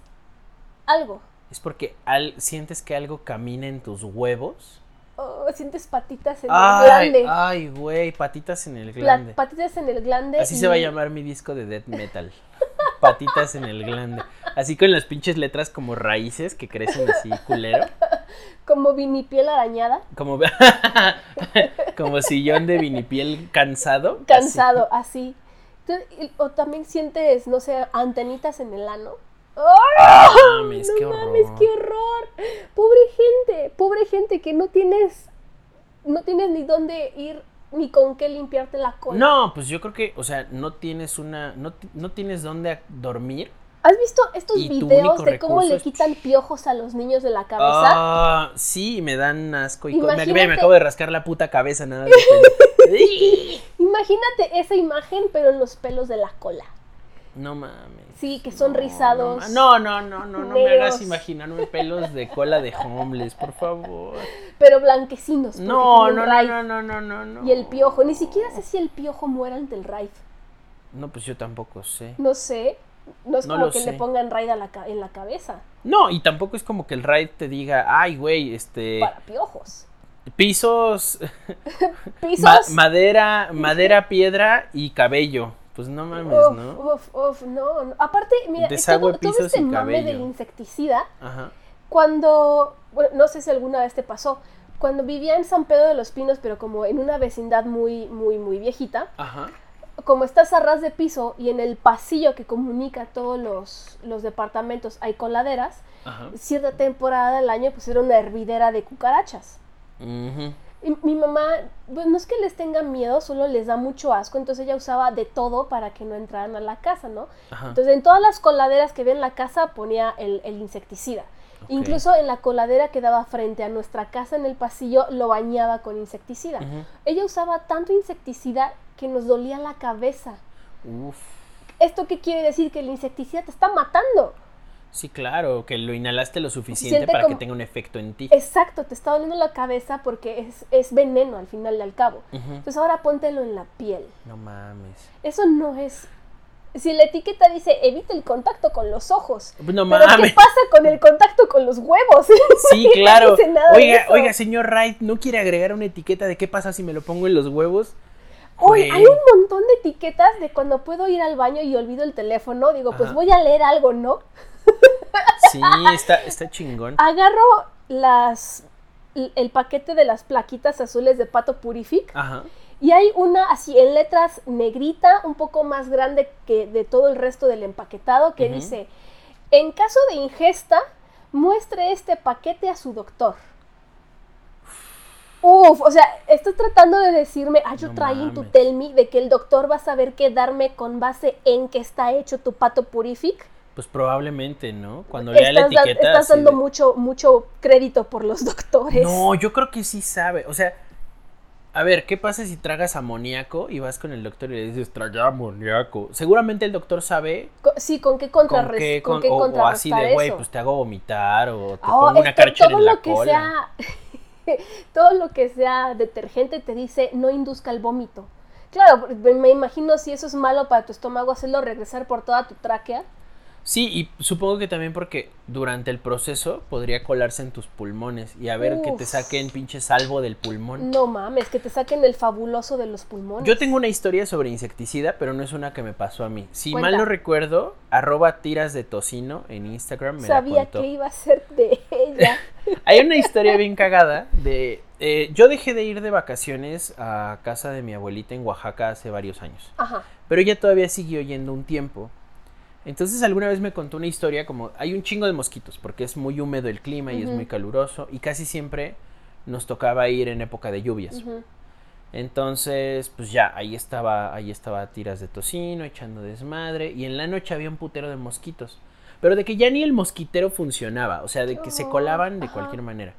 algo. Es porque al, sientes que algo camina en tus huevos. Oh, sientes patitas en Ay, el glande. ay, güey, patitas en el glande. patitas en el glande. Así y- se va a llamar mi disco de death metal. Patitas en el glande. Así con las pinches letras como raíces que crecen así culero. Como vinipiel arañada. Como, como sillón de vinipiel cansado. Cansado, así. Entonces, o también sientes, no sé, antenitas en el ano. ¡Oh! No mames, no qué mames, horror. qué horror. Pobre gente, pobre gente que no tienes, no tienes ni dónde ir ni con qué limpiarte la cola. No, pues yo creo que, o sea, no tienes una, no, no tienes dónde dormir ¿Has visto estos videos de cómo le quitan piojos a los niños de la cabeza? Ah, sí, me dan asco. Y co- me, me Imagínate- acabo de rascar la puta cabeza nada más. Imagínate esa imagen, pero en los pelos de la cola. No mames. Sí, que son No, rizados. No, no, no, no, no me hagas imaginarme pelos de cola de homeless, por favor. Pero blanquecinos. No, no, no, no, no, no, no. Y el piojo. Ni siquiera sé si el piojo muera ante el raid. No, pues yo tampoco sé. No sé. No es No como que sé. le pongan raid a la en la cabeza. No, y tampoco es como que el raid te diga, ay, güey, este, Para piojos. pisos, Pisos. ma- madera, madera, piedra y cabello. Pues no mames, Uf, ¿no? uf, uf, no, no. Aparte, mira, Desagüe, todo, todo este mame del insecticida, Ajá. cuando, bueno, no sé si alguna vez te pasó, cuando vivía en San Pedro de los Pinos, pero como en una vecindad muy, muy, muy viejita, Ajá. como estás a ras de piso y en el pasillo que comunica todos los, los departamentos hay coladeras, Ajá. cierta temporada del año pues era una hervidera de cucarachas. Ujú. Y mi mamá, pues no es que les tenga miedo, solo les da mucho asco, entonces ella usaba de todo para que no entraran a la casa, ¿no? Ajá. Entonces en todas las coladeras que había en la casa ponía el, el insecticida. Incluso en la coladera que daba frente a nuestra casa en el pasillo lo bañaba con insecticida. Ella usaba tanto insecticida que nos dolía la cabeza. Uf. ¿Esto qué quiere decir? Que el insecticida te está matando. Sí, claro, que lo inhalaste lo suficiente para como- que tenga un efecto en ti. Exacto, te está doliendo la cabeza porque es, es veneno al final y al cabo. Entonces ahora póntelo en la piel. No mames. Eso no es... Si la etiqueta dice evita el contacto con los ojos. No Pero mames. ¿qué pasa con el contacto con los huevos? Sí, claro. Oiga, oiga, señor Wright, ¿no quiere agregar una etiqueta de qué pasa si me lo pongo en los huevos? Oye, Güey. hay un montón de etiquetas de cuando puedo ir al baño y olvido el teléfono. Digo, pues voy a leer algo, ¿no? Sí, está, está chingón. Agarro las el paquete de las plaquitas azules de Pato Purific Ajá. y hay una así en letras negrita, un poco más grande que de todo el resto del empaquetado, que dice, en caso de ingesta, muestre este paquete a su doctor. Uf, o sea, estás tratando de decirme, are you No to mames. tell me de que el doctor va a saber qué darme con base en que está hecho tu pato purific? Pues probablemente, ¿no? Cuando lea la Estás, etiqueta. estás dando de- mucho, mucho crédito por los doctores. No, yo creo que sí sabe. O sea, a ver, ¿qué pasa si tragas amoníaco y vas con el doctor y le dices, traga amoníaco? Seguramente el doctor sabe sí, ¿con qué con contrarrestar con- qué o, o así de, güey, pues te hago vomitar o te Oh, pongo una todo en la lo que cola. sea todo lo que sea detergente te dice no induzca el vómito. Claro, me imagino si eso es malo para tu estómago hacerlo regresar por toda tu tráquea. Sí, y supongo que también porque durante el proceso podría colarse en tus pulmones y a ver que te saquen pinche salvo del pulmón. No mames, que te saquen el fabuloso de los pulmones. Yo tengo una historia sobre insecticida, pero no es una que me pasó a mí. Si Cuenta. mal no recuerdo, arroba tiras de tocino en Instagram me Sabía la contó. que iba a ser de ella. Hay una historia bien cagada de... eh, yo dejé de ir de vacaciones a casa de mi abuelita en Oaxaca hace varios años. Ajá. Pero ella todavía siguió yendo un tiempo. Entonces alguna vez me contó una historia como hay un chingo de mosquitos porque es muy húmedo el clima y es muy caluroso y casi siempre nos tocaba ir en época de lluvias. Entonces, pues ya, ahí estaba, ahí estaba tiras de tocino, echando desmadre, y en la noche había un putero de mosquitos. Pero de que ya ni el mosquitero funcionaba, o sea, de que se Oh, colaban de ajá. cualquier manera.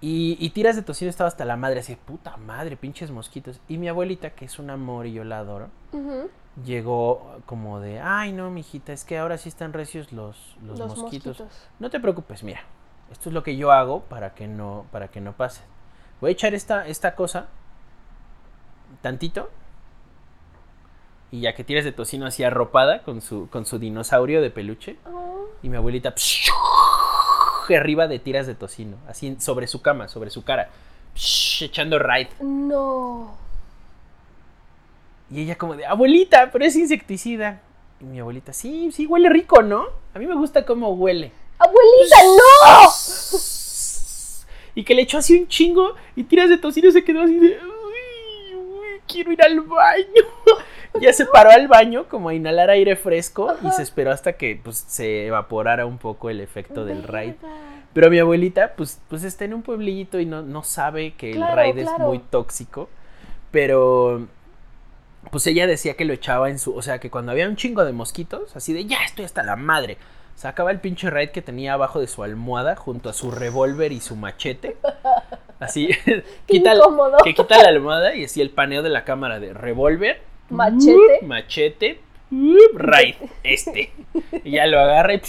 Y, y tiras de tocino estaba hasta la madre, así, puta madre, pinches mosquitos. Y mi abuelita, que es un amor y yo la adoro. Llegó como de, ay no, mijita, es que ahora sí están recios los, los, Los mosquitos. mosquitos. No te preocupes, mira, esto es lo que yo hago para que no, para que no pase. Voy a echar esta, esta cosa, tantito, y ya que tires de tocino así arropada con su, con su dinosaurio de peluche, Oh, y mi abuelita arriba de tiras de tocino, así sobre su cama, sobre su cara, echando raid. no. Y ella como de, abuelita, pero es insecticida. Y mi abuelita, sí, sí, huele rico, ¿no? A mí me gusta cómo huele. ¡Abuelita, no! Y que le echó así un chingo y tiras de tocino se quedó así de, uy, uy, quiero ir al baño. ya se paró al baño como a inhalar aire fresco y se esperó hasta que pues, se evaporara un poco el efecto del raid. Pero mi abuelita, pues, pues está en un pueblito y no, no sabe que Claro, el raid es muy tóxico. Pero pues ella decía que lo echaba en su, o sea, que cuando había un chingo de mosquitos, así de, ya estoy hasta la madre, sacaba el pinche raid que tenía abajo de su almohada junto a su revólver y su machete. Así, quita, que quita la almohada y así el paneo de la cámara de revólver, Machete. machete, raid, este. Y ya lo agarra y...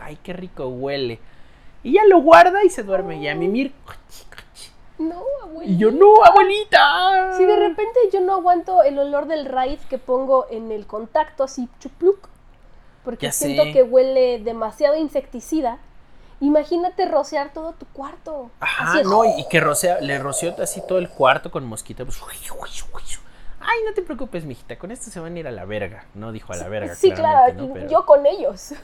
Ay, qué rico huele. Y ya lo guarda y se duerme. Y a mimir... No, abuelita. Y yo, no, abuelita. Si de repente yo no aguanto el olor del raid que pongo en el contacto así chupluc, porque Ya siento sé. que huele demasiado insecticida, imagínate rociar todo tu cuarto. Ajá, Así, no, y que rocea, le roció así todo el cuarto con mosquito. pues, Ay, no te preocupes, mijita, con esto se van a ir a la verga. No dijo a la verga. Sí, claro, yo con ellos.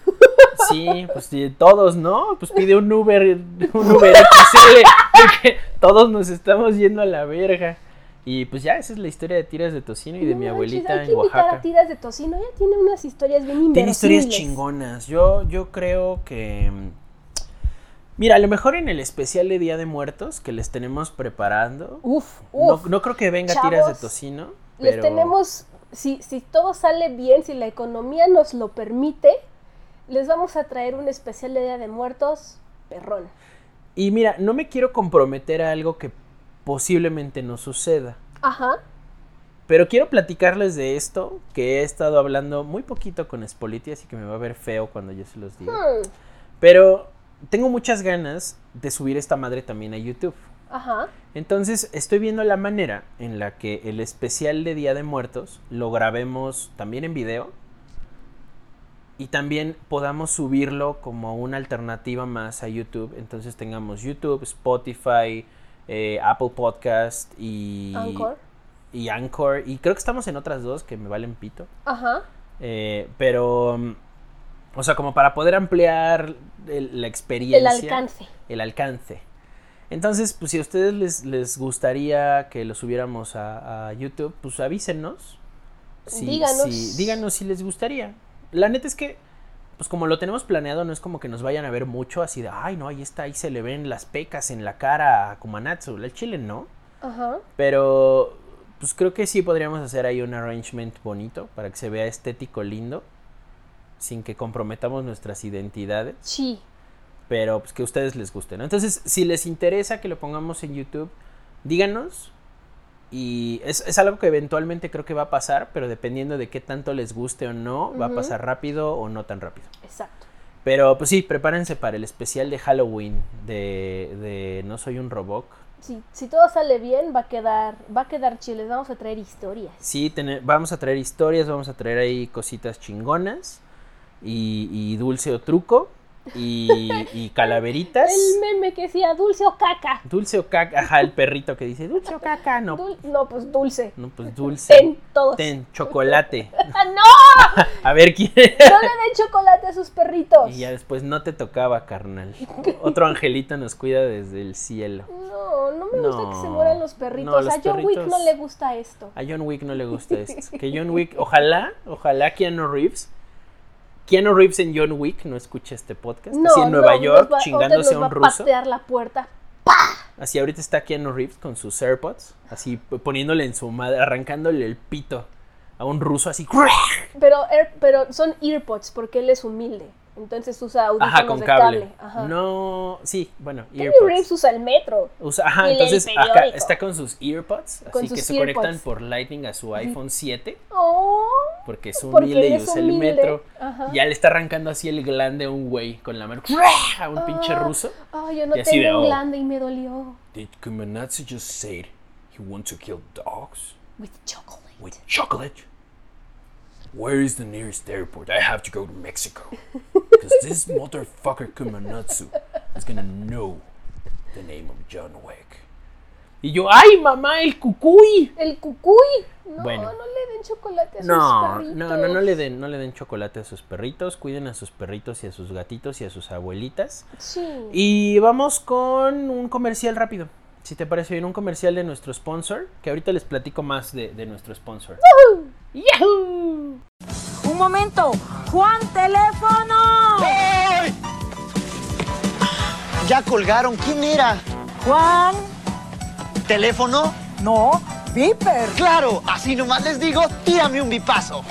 Sí, pues todos, ¿no? Pues pide un Uber, un Uber XL, porque todos nos estamos yendo a la verga. Y pues ya, esa es la historia de tiras de tocino y de No mi abuelita hay que en invitar a Oaxaca. tiras de tocino, ella tiene unas historias bien Tiene historias chingonas. Yo, yo creo que. Mira, a lo mejor en el especial de Día de Muertos que les tenemos preparando. Uf, No, uf. no creo que venga tiras de tocino. Les tenemos, si, si todo sale bien, si la economía nos lo permite, les vamos a traer un especial de Día de Muertos perrón. Y mira, no me quiero comprometer a algo que posiblemente no suceda. Ajá. Pero quiero platicarles de esto, que he estado hablando muy poquito con Spoliti, así que me va a ver feo cuando yo se los diga. Hmm, Pero tengo muchas ganas de subir esta madre también a YouTube. Ajá. Entonces estoy viendo la manera en la que el especial de Día de Muertos lo grabemos también en video y también podamos subirlo como una alternativa más a YouTube. Entonces tengamos YouTube, Spotify, eh, Apple Podcast y Anchor. y Anchor. Y creo que estamos en otras dos que me valen pito. Ajá. Eh, pero, o sea, como para poder ampliar el- la experiencia. El alcance. El alcance. Entonces, pues si a ustedes les, les gustaría que lo subiéramos a, a YouTube, pues avísenos. Si- Díganos. si- díganos si les gustaría. La neta es que, pues como lo tenemos planeado, no es como que nos vayan a ver mucho así de, ay, no, ahí está, ahí se le ven las pecas en la cara a Kumanatsu. El chile no. Ajá. Pero pues creo que sí podríamos hacer ahí un arrangement bonito para que se vea estético lindo. Sin que comprometamos nuestras identidades. Sí. Pero pues que a ustedes les guste, ¿no? Entonces, si les interesa que lo pongamos en YouTube, díganos. Y es, es algo que eventualmente creo que va a pasar, pero dependiendo de qué tanto les guste o no, va a pasar rápido o no tan rápido. Exacto. Pero pues sí, prepárense para el especial de Halloween de, de No Soy un Robot. Sí, si todo sale bien, va a quedar, va a quedar chido. Les vamos a traer historias. Sí, tene- vamos a traer historias, vamos a traer ahí cositas chingonas y, y dulce o truco y, y calaveritas. El meme que decía dulce o caca. Dulce o caca, ajá, el perrito que dice dulce o caca, no, Dul- no, pues dulce. no, pues dulce. Ten todos. Ten, chocolate. ¡Ah, no! A ver quién. No le den chocolate a sus perritos. Y ya después no te tocaba, carnal. Otro angelito nos cuida desde el cielo. No, no me gusta que se mueran los perritos. no, los a John Wick no le gusta esto. A John Wick no le gusta esto. Que John Wick, ojalá, ojalá Keanu Reeves. Keanu Reeves en John Wick no escucha este podcast. No, así en Nueva no, York, va- chingándose a un va ruso. patear la puerta. Así ahorita está Keanu Reeves con sus AirPods, así poniéndole en su madre, arrancándole el pito a un ruso así. Pero, er- pero son earpods porque él es humilde. Entonces usa audífonos Ajá, con de cable. cable. Ajá. No, sí, bueno, Keanu AirPods. Reeves usa el metro. Usa- ajá, entonces acá está con sus earpods, Con así que sus se conectan por Lightning a su iPhone 7, Oh, porque es porque humilde él y usa humilde. el metro. Ajá. Ya le está arrancando así el glande a un güey con la mano a un pinche Ah. ruso. Ay, yo no Y así de, tengo un oh. glande y me dolió. Did Kumanatsu just say he wants to kill dogs With chocolate. with chocolate? Where is the nearest airport? I have to go to Mexico. Because this motherfucker Kumanatsu is gonna know the name of John Wick. Y yo, ¡ay, mamá, el cucuy! El cucuy. No, Bueno. no le den chocolate a sus No, perritos. no, no, no le den, no le den chocolate a sus perritos, cuiden a sus perritos y a sus gatitos y a sus abuelitas. Sí. Y vamos con un comercial rápido. Si te parece bien, un comercial de nuestro sponsor, que ahorita les platico más de, de nuestro sponsor. ¡Yahoo! Un momento, Juan, teléfono. Ya colgaron. ¿Quién era? Juan, ¿Teléfono? no, Viper. Claro, así nomás les digo, tírame un bipazo.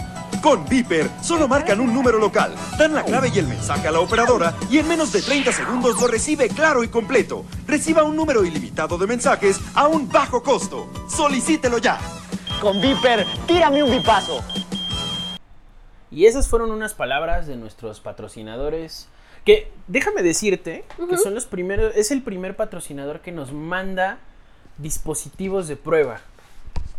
Con Viper, solo marcan un número local, dan la clave y el mensaje a la operadora y en menos de 30 segundos lo recibe claro y completo. Reciba un número ilimitado de mensajes a un bajo costo. Solicítelo ya. Con Viper, tírame un bipazo. Y esas fueron unas palabras de nuestros patrocinadores. Que déjame decirte que son los primeros. Es el primer patrocinador que nos manda dispositivos de prueba.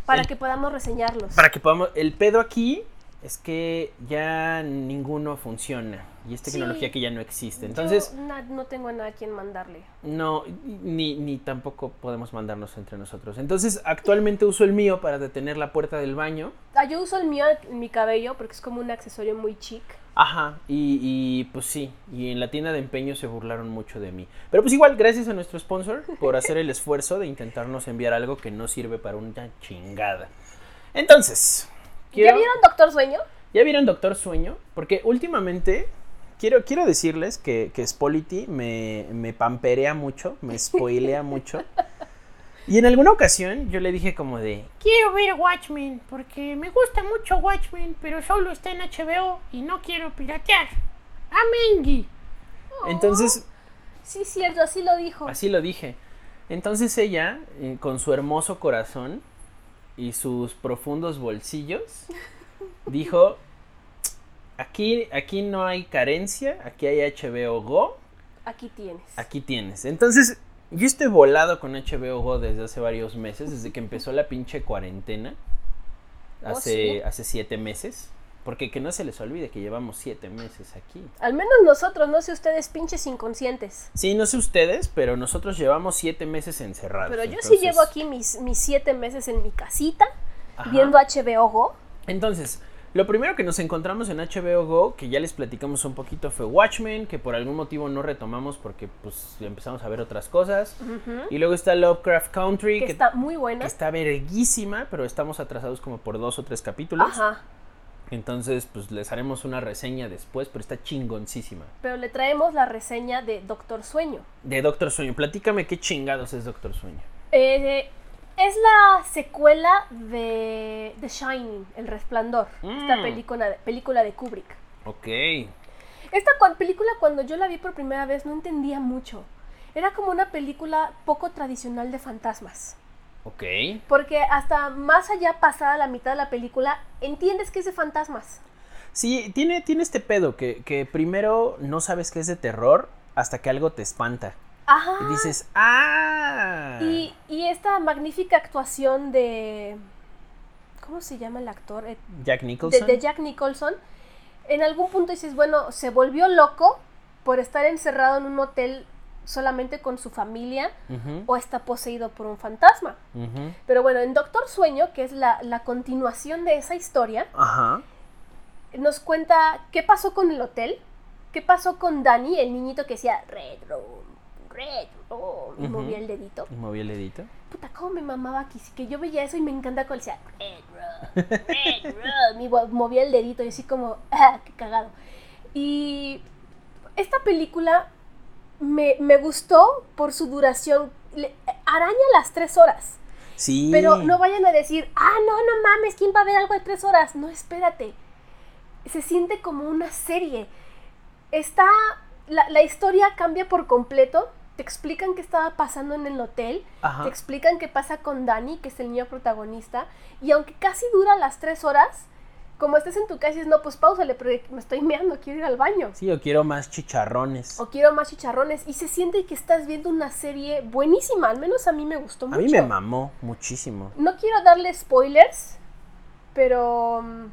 Para El- que podamos reseñarlos. Para que podamos. El pedo aquí es que ya ninguno funciona. Y es tecnología Sí. que ya no existe. Yo Entonces, na- no tengo a nadie a quien mandarle. no, ni, ni tampoco podemos mandarnos entre nosotros. Entonces, actualmente uso el mío para detener la puerta del baño. Ah, yo uso el mío en mi cabello porque es como un accesorio muy chic. Ajá, y, y, pues sí, y en la tienda de empeño se burlaron mucho de mí. Pero pues igual, gracias a nuestro sponsor por hacer el esfuerzo de intentarnos enviar algo que no sirve para una chingada. Entonces, quiero- ¿Ya vieron Doctor Sueño? ¿ya vieron Doctor Sueño? Porque últimamente quiero, quiero decirles que, que Spolity me, me pamperea mucho, me spoilea mucho. Y en alguna ocasión yo le dije como de, Quiero ver Watchmen porque me gusta mucho Watchmen, pero solo está en HBO y no quiero piratear. Amengi. entonces Sí, cierto, así lo dijo. Así lo dije. Entonces ella, eh, con su hermoso corazón y sus profundos bolsillos, dijo, aquí, aquí no hay carencia, aquí hay HBO Go, Aquí tienes. aquí tienes. Entonces, yo estoy volado con HBO Go desde hace varios meses, desde que empezó la pinche cuarentena, Oh, hace, sí. hace siete meses. Porque que no se les olvide que llevamos siete meses aquí. Al menos nosotros, no sé ustedes, pinches inconscientes. Sí, no sé ustedes, pero nosotros llevamos siete meses encerrados. Pero yo sí llevo aquí mis, mis siete meses en mi casita, Ajá. viendo HBO Go. Entonces, lo primero que nos encontramos en HBO Go, que ya les platicamos un poquito, fue Watchmen, que por algún motivo no retomamos porque pues empezamos a ver otras cosas. Y luego está Lovecraft Country, que que, está muy buena. que está verguísima, pero estamos atrasados como por dos o tres capítulos. Ajá. Entonces, pues les haremos una reseña después, pero está chingoncísima. Pero le traemos la reseña de Doctor Sueño. De Doctor Sueño, platícame qué chingados es Doctor Sueño. Eh, es la secuela de The Shining, El Resplandor. Esta Mm. película, película de Kubrick. Ok. Esta película cuando yo la vi por primera vez no entendía mucho. Era como una película poco tradicional de fantasmas. Ok. Porque hasta más allá pasada la mitad de la película, entiendes que es de fantasmas. Sí, tiene, tiene este pedo que, que primero no sabes que es de terror hasta que algo te espanta. Ajá. Y dices, ¡ah! Y, y esta magnífica actuación de... ¿Cómo se llama el actor? Eh, Jack Nicholson. de Jack Nicholson. En algún punto dices, bueno, se volvió loco por estar encerrado en un hotel solamente con su familia o está poseído por un fantasma. Pero bueno, en Doctor Sueño, que es la, la continuación de esa historia, Ajá. nos cuenta qué pasó con el hotel, qué pasó con Danny, el niñito que decía Red Room, Red Room, y movía el dedito. Y moví el dedito. Puta, cómo me mamaba aquí, sí que yo veía eso y me encanta cuando decía Red Room, Red Room, y mo- movía el dedito y así como, ah, qué cagado. Y esta película me, me gustó por su duración, Le- araña las tres horas. Sí. Pero no vayan a decir, ah, no, no mames, ¿quién va a ver algo de tres horas? No, espérate. Se siente como una serie. Está. La, la historia cambia por completo. Te explican qué estaba pasando en el hotel. Ajá. Te explican qué pasa con Danny, que es el niño protagonista. Y aunque casi dura las tres horas, como estés en tu casa y dices, no, pues pausale, pero me estoy meando, quiero ir al baño. Sí, yo quiero más chicharrones. O quiero más chicharrones. Y se siente que estás viendo una serie buenísima. Al menos a mí me gustó A mucho. mí me mamó muchísimo. No quiero darle spoilers, pero mm,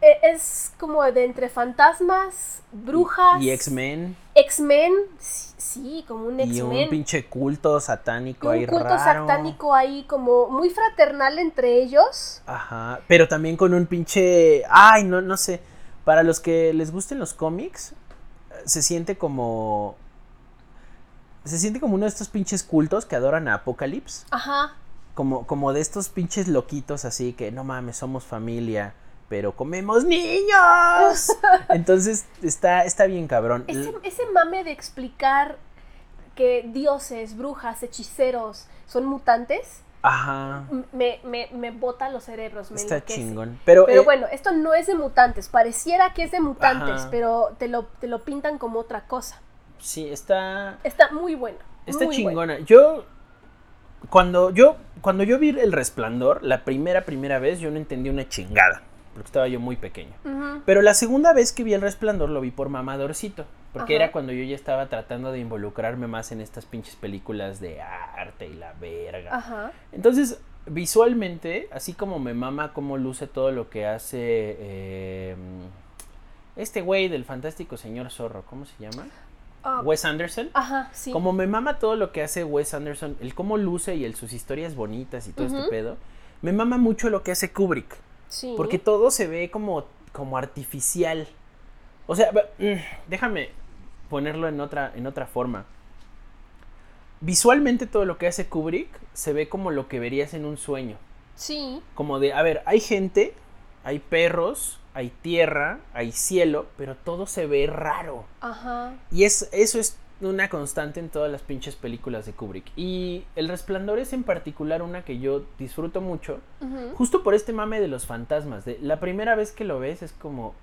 es como de entre fantasmas, brujas, Y X-Men. X-Men, sí, sí, como un Y un X-Men, pinche culto satánico y ahí un culto raro. satánico ahí como muy fraternal entre ellos. Ajá. Pero también con un pinche. Ay, no, no sé. Para los que les gusten los cómics, se siente como. Se siente como uno de estos pinches cultos que adoran a Apocalypse. Ajá. Como, como de estos pinches loquitos así que no mames, somos familia, pero comemos niños. Entonces está, está bien cabrón. Ese, ese mame de explicar que dioses, brujas, hechiceros son mutantes, Ajá. me, me, me bota los cerebros. Me Está enloquece. chingón. Pero, Pero eh, bueno, esto no es de mutantes. Pareciera que es de mutantes, Ajá. pero te lo, te lo pintan como otra cosa. sí, está. Está muy bueno. Está muy chingona. Yo. Cuando yo. Cuando yo vi el resplandor, la primera, primera vez, yo no entendí una chingada. Porque estaba yo muy pequeño. Pero la segunda vez que vi el resplandor lo vi por mamadorcito. Porque Ajá. era cuando yo ya estaba tratando de involucrarme más en estas pinches películas de arte y la verga. Ajá. Entonces, visualmente, así como me mama cómo luce todo lo que hace eh, este güey del fantástico señor zorro, ¿cómo se llama? Ah, Wes Anderson. Ajá, sí. Como me mama todo lo que hace Wes Anderson, el cómo luce y el sus historias bonitas y todo este pedo, me mama mucho lo que hace Kubrick. Sí. Porque todo se ve como, como artificial. O sea, mm, déjame ponerlo en otra, en otra forma. Visualmente todo lo que hace Kubrick se ve como lo que verías en un sueño. Sí. Como de, a ver, hay gente, hay perros, hay tierra, hay cielo, pero todo se ve raro. Ajá. Y es, eso es una constante en todas las pinches películas de Kubrick. Y El Resplandor es en particular una que yo disfruto mucho, justo por este mame de los fantasmas. De, la primera vez que lo ves es como,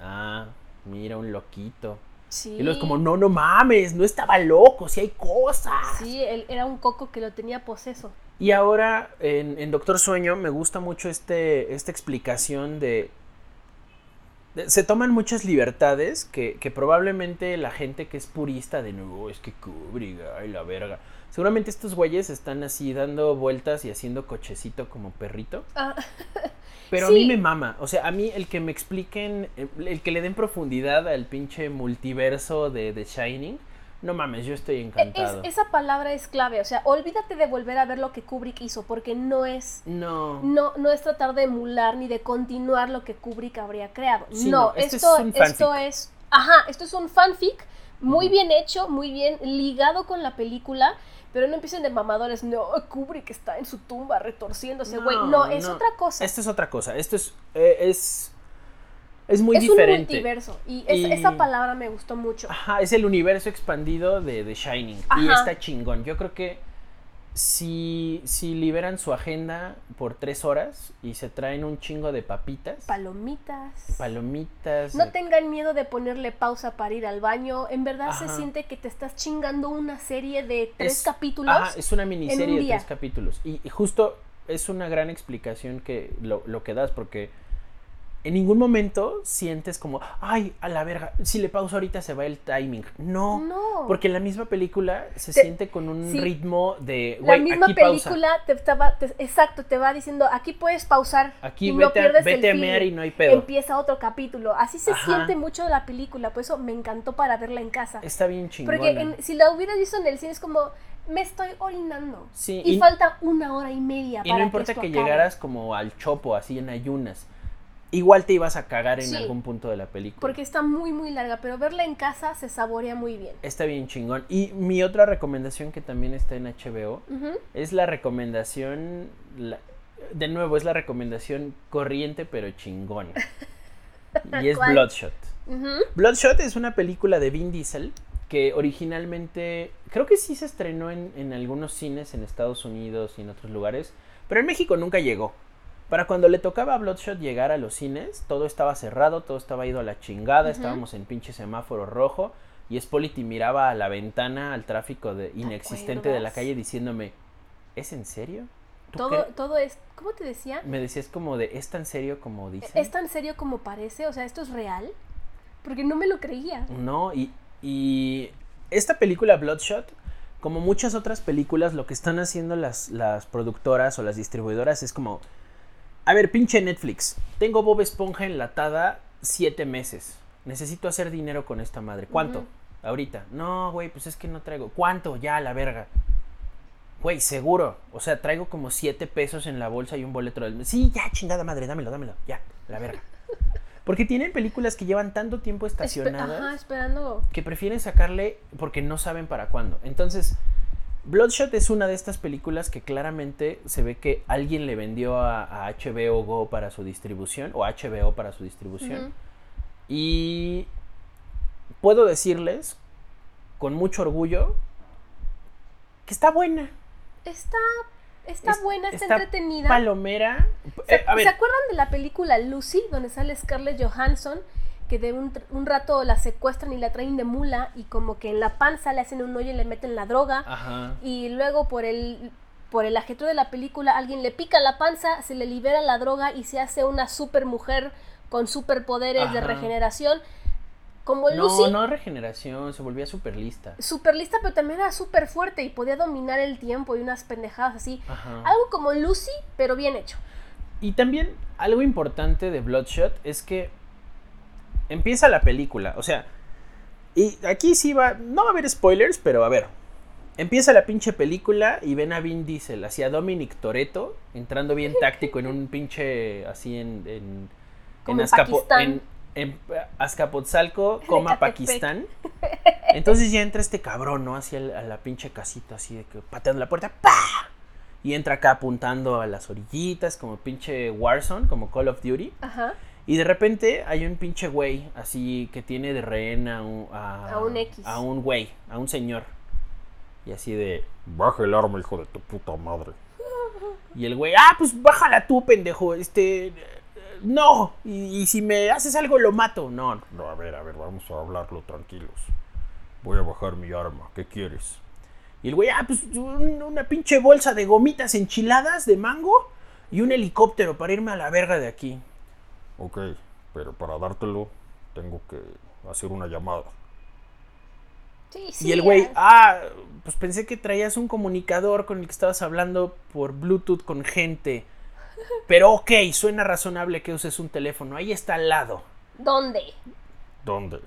ah, mira un loquito. Sí. Y luego es como, no, no mames, no estaba loco, si hay cosas. Sí, él era un coco que lo tenía poseso. Y ahora en, en Doctor Sueño me gusta mucho este, esta explicación de- Se toman muchas libertades que, que probablemente la gente que es purista de nuevo es que Kubrick, ay la verga. Seguramente estos güeyes están así dando vueltas y haciendo cochecito como perrito. Ah, Pero a mí me mama. O sea, a mí el que me expliquen, el, el que le den profundidad al pinche multiverso de The Shining, no mames, yo estoy es, encantado. esa palabra es clave. O sea, olvídate de volver a ver lo que Kubrick hizo, porque no es. No. No, no es tratar de emular ni de continuar lo que Kubrick habría creado. Sí, no, no, este esto, es un esto es. Ajá, esto es un fanfic muy bien hecho, muy bien ligado con la película. Pero no empiecen de mamadores, no, Kubrick está en su tumba retorciéndose, güey. No, es otra cosa. Esto es otra cosa. Esto es. eh, es, es muy es un diferente. multiverso. Y, es- Y- esa palabra me gustó mucho. Ajá, es el universo expandido de The Shining. Y está chingón. Yo creo que si, si liberan su agenda por tres horas y se traen un chingo de papitas, Palomitas. palomitas. No tengan miedo de ponerle pausa para ir al baño. En verdad se siente que te estás chingando una serie de tres es- capítulos. Ajá, es una miniserie de tres capítulos. Y, y justo es una gran explicación que lo, lo que das, porque en ningún momento sientes como, ay, a la verga, si le pauso ahorita se va el timing. No. No. Porque la misma película se Te- siente con un sí. ritmo de, la misma aquí pausa. película te estaba, te- exacto, te va diciendo, aquí puedes pausar. Aquí y no vete a- pierdes vete el a mear y no hay pedo. Empieza otro capítulo. Así se Ajá. siente mucho la película, por eso me encantó para verla en casa. Está bien chingona. Porque en- si la hubieras visto en el cine es como, me estoy orinando. Sí, y, y- falta una hora y media y para no importa que, llegaras como al chopo, así en ayunas. Igual te ibas a cagar en Sí. algún punto de la película. Porque está muy, muy larga, pero verla en casa se saborea muy bien. Está bien chingón. Y mi otra recomendación que también está en HBO es la recomendación. la- de nuevo, es la recomendación corriente pero chingona. Y es ¿Cuál? Bloodshot. Bloodshot es una película de Vin Diesel que originalmente creo que sí se estrenó en, en algunos cines en Estados Unidos y en otros lugares, pero en México nunca llegó. Para cuando le tocaba a Bloodshot llegar a los cines, todo estaba cerrado, todo estaba ido a la chingada, estábamos en pinche semáforo rojo y Spolity miraba a la ventana al tráfico de, inexistente de la calle diciéndome, ¿es en serio? ¿Tú Todo, cre-?" todo es, ¿cómo te decía? Me decías como de, ¿es tan serio como dicen? ¿Es tan serio como parece? O sea, ¿esto es real? Porque no me lo creía. No, y, y esta película Bloodshot, como muchas otras películas, lo que están haciendo las, las productoras o las distribuidoras es como, a ver, pinche Netflix, tengo Bob Esponja enlatada siete meses, necesito hacer dinero con esta madre, ¿cuánto? Ahorita, no, güey, pues es que no traigo, ¿cuánto? Ya, la verga. Güey, seguro. O sea, traigo como siete pesos en la bolsa y un boleto del mes. Sí, ya, chingada madre, dámelo, dámelo. Ya, la verga. Porque tienen películas que llevan tanto tiempo Espe- estacionadas Ajá, esperando. que prefieren sacarle porque no saben para cuándo. Entonces, Bloodshot es una de estas películas que claramente se ve que alguien le vendió a, a HBO Go para su distribución o HBO para su distribución. Y puedo decirles con mucho orgullo que está buena. Está Está Es- buena, está, está entretenida. Palomera. ¿Se, Eh, a ver, ¿se acuerdan de la película Lucy, donde sale Scarlett Johansson? Que de un, un rato la secuestran y la traen de mula y como que en la panza le hacen un hoyo y le meten la droga. Ajá. Y luego por el, por el ajetreo de la película alguien le pica la panza, se le libera la droga y se hace una super mujer con superpoderes de Ajá. regeneración. Como No, Lucy, no regeneración, se volvía súper lista. super lista, pero también era súper fuerte y podía dominar el tiempo y unas pendejadas así. Ajá. Algo como Lucy, pero bien hecho. Y también algo importante de Bloodshot es que empieza la película, o sea, y aquí sí va, no va a haber spoilers, pero a ver, empieza la pinche película y ven a Vin Diesel, hacia Dominic Toretto, entrando bien táctico en un pinche, así en... en Como en Azcapo- en- en Azcapotzalco, coma. Pakistán. Entonces ya entra este cabrón, ¿no? Hacia el- a la pinche casita, así de que pateando la puerta, ¡pa! Y entra acá apuntando a las orillitas, como pinche Warzone, como Call of Duty. Ajá. Y de repente hay un pinche güey, así que tiene de rehén a un, a, A un X. A un güey, a un señor. Y así de. Baja el arma, hijo de tu puta madre. Y el güey, ah, pues bájala tú, pendejo. Este. No. Y, y si me haces algo, lo mato. No, no. No, a ver, a ver, vamos a hablarlo tranquilos. Voy a bajar mi arma. ¿Qué quieres? Y el güey, ah, pues un- una pinche bolsa de gomitas enchiladas de mango y un helicóptero para irme a la verga de aquí. Ok, pero para dártelo tengo que hacer una llamada. Sí, sí. y el güey, ah, ah, pues pensé que traías un comunicador con el que estabas hablando por Bluetooth con gente. Pero ok, suena razonable que uses un teléfono. Ahí está al lado. ¿Dónde? ¿Dónde?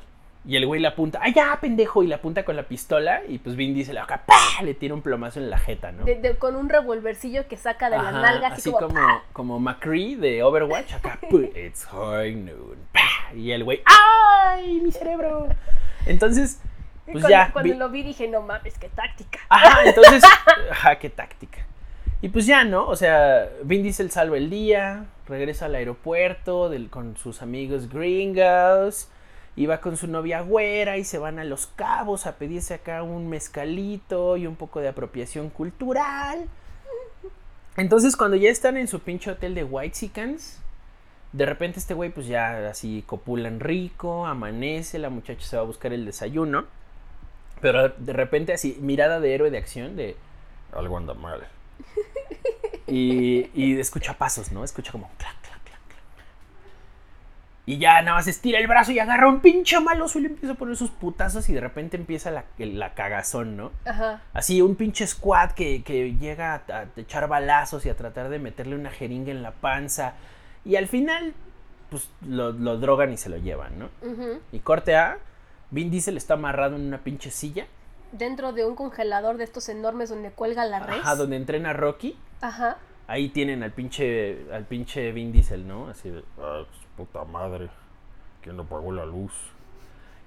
Y el güey le apunta, ¡ay, ya, pendejo! Y le apunta con la pistola. Y pues Vin dice, acá, ¡pah! Le tira un plomazo en la jeta, ¿no? De- de- con un revolvercillo que saca de la nalga, así, así como. como, como McCree de Overwatch, acá, it's high noon, pa, y el güey, ¡ay, mi cerebro! Entonces, pues cuando, ya, cuando vi- lo vi dije, no mames, qué táctica. ajá, entonces, ajá, qué táctica. Y pues ya, ¿no? O sea, Vin Diesel salva el día, regresa al aeropuerto del- con sus amigos gringos, y va con su novia güera y se van a Los Cabos a pedirse acá un mezcalito y un poco de apropiación cultural. Entonces, cuando ya están en su pinche hotel de White de repente este güey, pues ya así copulan rico, amanece, la muchacha se va a buscar el desayuno. Pero de repente, así, mirada de héroe de acción, de. Algo anda mal. Y, y escucha pasos, ¿no? Escucha como clac. Y ya nada más estira el brazo y agarra un pinche maloso y le empieza a poner sus putazos y de repente empieza la, la cagazón, ¿no? Ajá. Así, un pinche squad que, que llega a, a echar balazos y a tratar de meterle una jeringa en la panza. Y al final, pues lo, lo drogan y se lo llevan, ¿no? ujú. Y corte A, Vin Diesel está amarrado en una pinche silla. Dentro de un congelador de estos enormes donde cuelga la res. Ajá, donde entrena Rocky. Ajá. Ahí tienen al pinche, al pinche Vin Diesel, ¿no? Así de... Ah, su puta madre. ¿Quién no pagó la luz?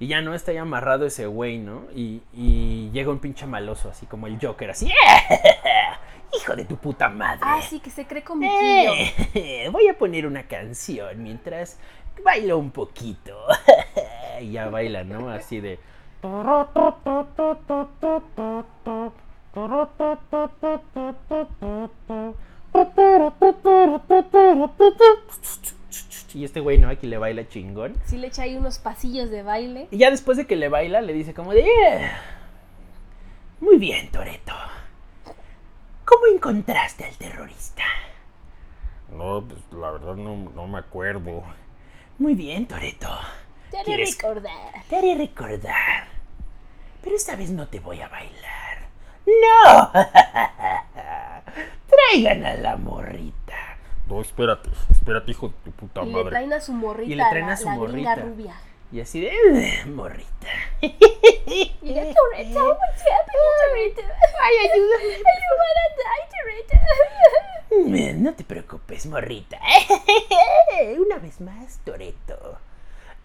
Y ya no está ahí amarrado ese güey, ¿no? Y, y llega un pinche maloso, así como el Joker, así. Hijo de tu puta madre. Ah, sí, que se cree comiquillo. Eh, voy a poner una canción mientras bailo un poquito. y ya baila, ¿no? Así de. Y este güey, ¿no? Aquí le baila chingón. Sí le echa ahí unos pasillos de baile. Y ya después de que le baila, le dice como de... "Eh, Muy bien, Toreto. ¿Cómo encontraste al terrorista? No, pues la verdad no, no me acuerdo. Muy bien, Toreto. Te haré ¿Quieres- recordar. Te haré recordar. Pero esta vez no te voy a bailar. ¡No! Traigan a la morrita. No, espérate, espérate, hijo de tu puta Y le madre. traen a su morrita, Y le traen a la, su la morrita. rubia. Y así de... "Eh, Morrita. Y ella, Toretto, what's happening? Ay, ayúdame. Eh, No te preocupes, morrita. Una vez más, Toreto.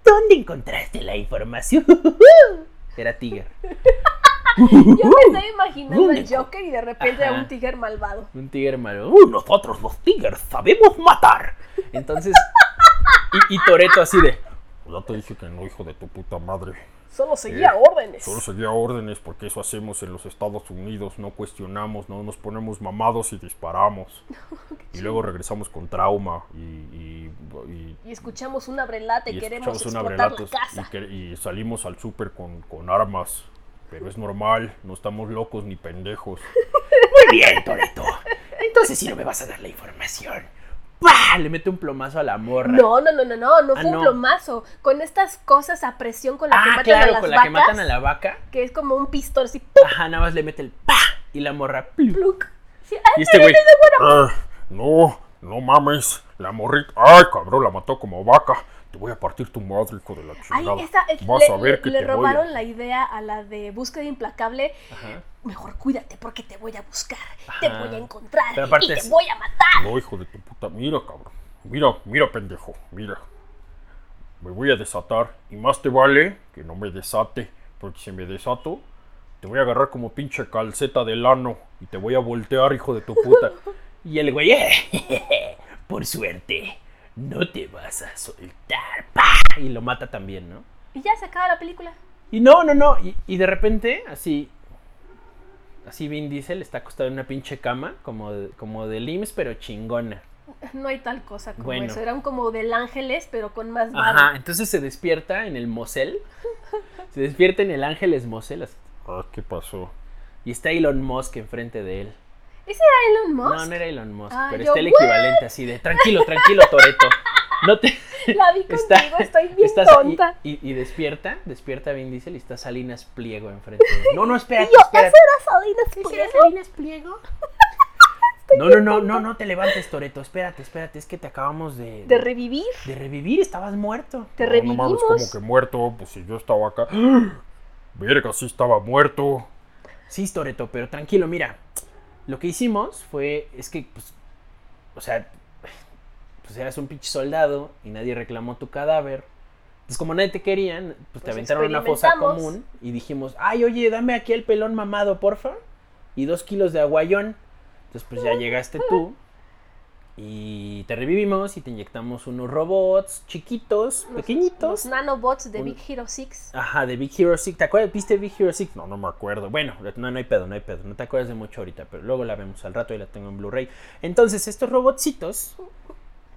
¿Dónde encontraste la información? Era Tiger. Yo me estaba imaginando al Joker y de repente a Ajá. un tigre malvado. Un tigre malo. "Uh, nosotros los tigres sabemos matar. Entonces. Y, y Toreto así de. Ya te dije que no, hijo de tu puta madre. Solo seguía Eh, órdenes. Solo seguía órdenes porque eso hacemos en los Estados Unidos, no cuestionamos, no nos ponemos mamados y disparamos. y luego regresamos con trauma y, y- y- Y escuchamos un abrelate y queremos la casa. y, que- y salimos al súper con, con armas. Pero es normal, no estamos locos ni pendejos. Muy bien, Toreto. Entonces si no me vas a dar la información. ¡Pah! Le mete un plomazo a la morra. No, no, no, no, no, no Ah, fue no. un plomazo. Con estas cosas a presión con la que Ah, matan claro, a las con la vacas, que matan a la vaca. que es como un pistol así, ¡pum! Ajá, nada más le mete el pa y la morra. ¡plum! ¡pluc! Sí, Y este güey. Ah, no, no mames, la morrita. Ay, cabrón, la mató como vaca. Te voy a partir tu madre, hijo de la Ay, chingada. es- Vas le, a ver que le te voy robaron a... la idea a la de búsqueda implacable. Ajá. Mejor cuídate porque te voy a buscar, te voy a encontrar y te voy a matar. No, hijo de tu puta. Mira, cabrón. Mira, mira, pendejo. Mira. Me voy a desatar. Y más te vale que no me desate. Porque si me desato, te voy a agarrar como pinche calceta del ano. Y te voy a voltear, hijo de tu puta. Y el güey, "Eh, por suerte, no te vas a soltar. ¡Pa! Y lo mata también, ¿no? Y ya se acaba la película. Y no, no, no. Y, y de repente, así. Así Vin Diesel está acostado en una pinche cama, como de, como de LIMS, pero chingona. No hay tal cosa como Bueno. eso. Eran como del ángeles, pero con más Ajá, barro. entonces se despierta en el Mosel. Se despierta en el Ángeles Mosel. así, Ah, ¿qué pasó? Y está Elon Musk enfrente de él. ¿Ese era Elon Musk? No, no era Elon Musk, Ah, pero yo, está el ¿what? equivalente así de tranquilo, tranquilo, Toreto. No te. La vi contigo, estoy bien tonta. Y, y- y despierta, despierta Vin Diesel y está Salinas Pliego enfrente de él. No, no, espérate, Yo, espérate. ¿ese era Salinas Pliego? Pliego? No, no, no, no, no te levantes, Toreto. Espérate, espérate, es que te acabamos de. ¿De revivir? de revivir, estabas muerto. ¿Te No, no revivimos? mames, como que muerto. Pues si yo estaba acá. Verga, sí estaba muerto. Sí, Toreto, pero tranquilo, mira. Lo que hicimos fue, es que, pues, o sea, pues eras un pinche soldado y nadie reclamó tu cadáver. Entonces, como nadie te querían, pues te Pues aventaron a una fosa común y dijimos, ay, oye, dame aquí el pelón mamado, porfa. Y dos kilos de aguayón. Entonces, pues ya llegaste tú. Y te revivimos y te inyectamos unos robots chiquitos, pequeñitos. Nanobots de Un- Big Hero 6. Ajá, de Big Hero 6. ¿Te acuerdas? ¿Viste Big Hero 6? No, no me acuerdo. Bueno, no, no hay pedo, no hay pedo. No te acuerdas de mucho ahorita, pero luego la vemos al rato y la tengo en Blu-ray. Entonces, estos robotcitos,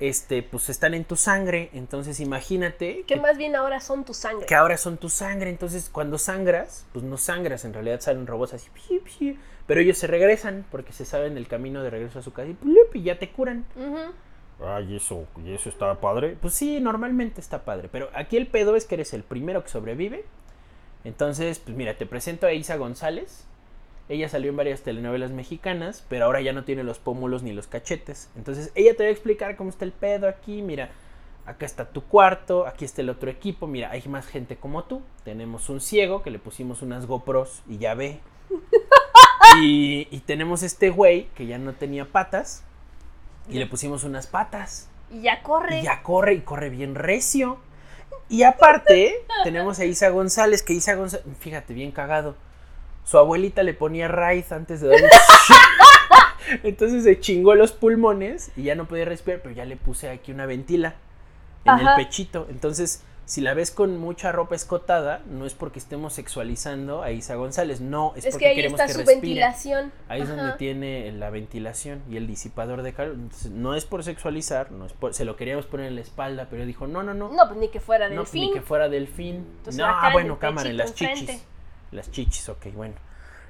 este, pues están en tu sangre. Entonces, imagínate Que que, más bien ahora son tu sangre. que ahora son tu sangre. Entonces, cuando sangras, pues no sangras. En realidad salen robots así, pero ellos se regresan porque se saben el camino de regreso a su casa y, plup, y ya te curan. Ujú. Ay, eso, y eso está padre. Pues sí, normalmente está padre. Pero aquí el pedo es que eres el primero que sobrevive. Entonces, pues mira, te presento a Isa González. Ella salió en varias telenovelas mexicanas, pero ahora ya no tiene los pómulos ni los cachetes. Entonces, ella te va a explicar cómo está el pedo aquí. Mira, acá está tu cuarto, aquí está el otro equipo. Mira, hay más gente como tú. Tenemos un ciego que le pusimos unas GoPros y ya ve. Y, y tenemos este güey que ya no tenía patas y le pusimos unas patas. Y ya corre. Y ya corre y corre bien recio. Y aparte, tenemos a Isa González, que Isa González, fíjate, bien cagado. Su abuelita le ponía raíz antes de darle. Entonces se chingó los pulmones y ya no podía respirar, pero ya le puse aquí una ventila en Ajá. el pechito. Entonces, si la ves con mucha ropa escotada, no es porque estemos sexualizando a Isa González, no, es, es porque que ahí queremos está que su respire. ventilación. Ahí es donde tiene la ventilación y el disipador de calor. Entonces, no es por sexualizar, no es por- se lo queríamos poner en la espalda, pero dijo, no, no, no. No, pues ni que fuera del no, fin. ni que fuera delfín. Entonces, no, en bueno, cámara, en las chichis. Las chichis, ok, bueno.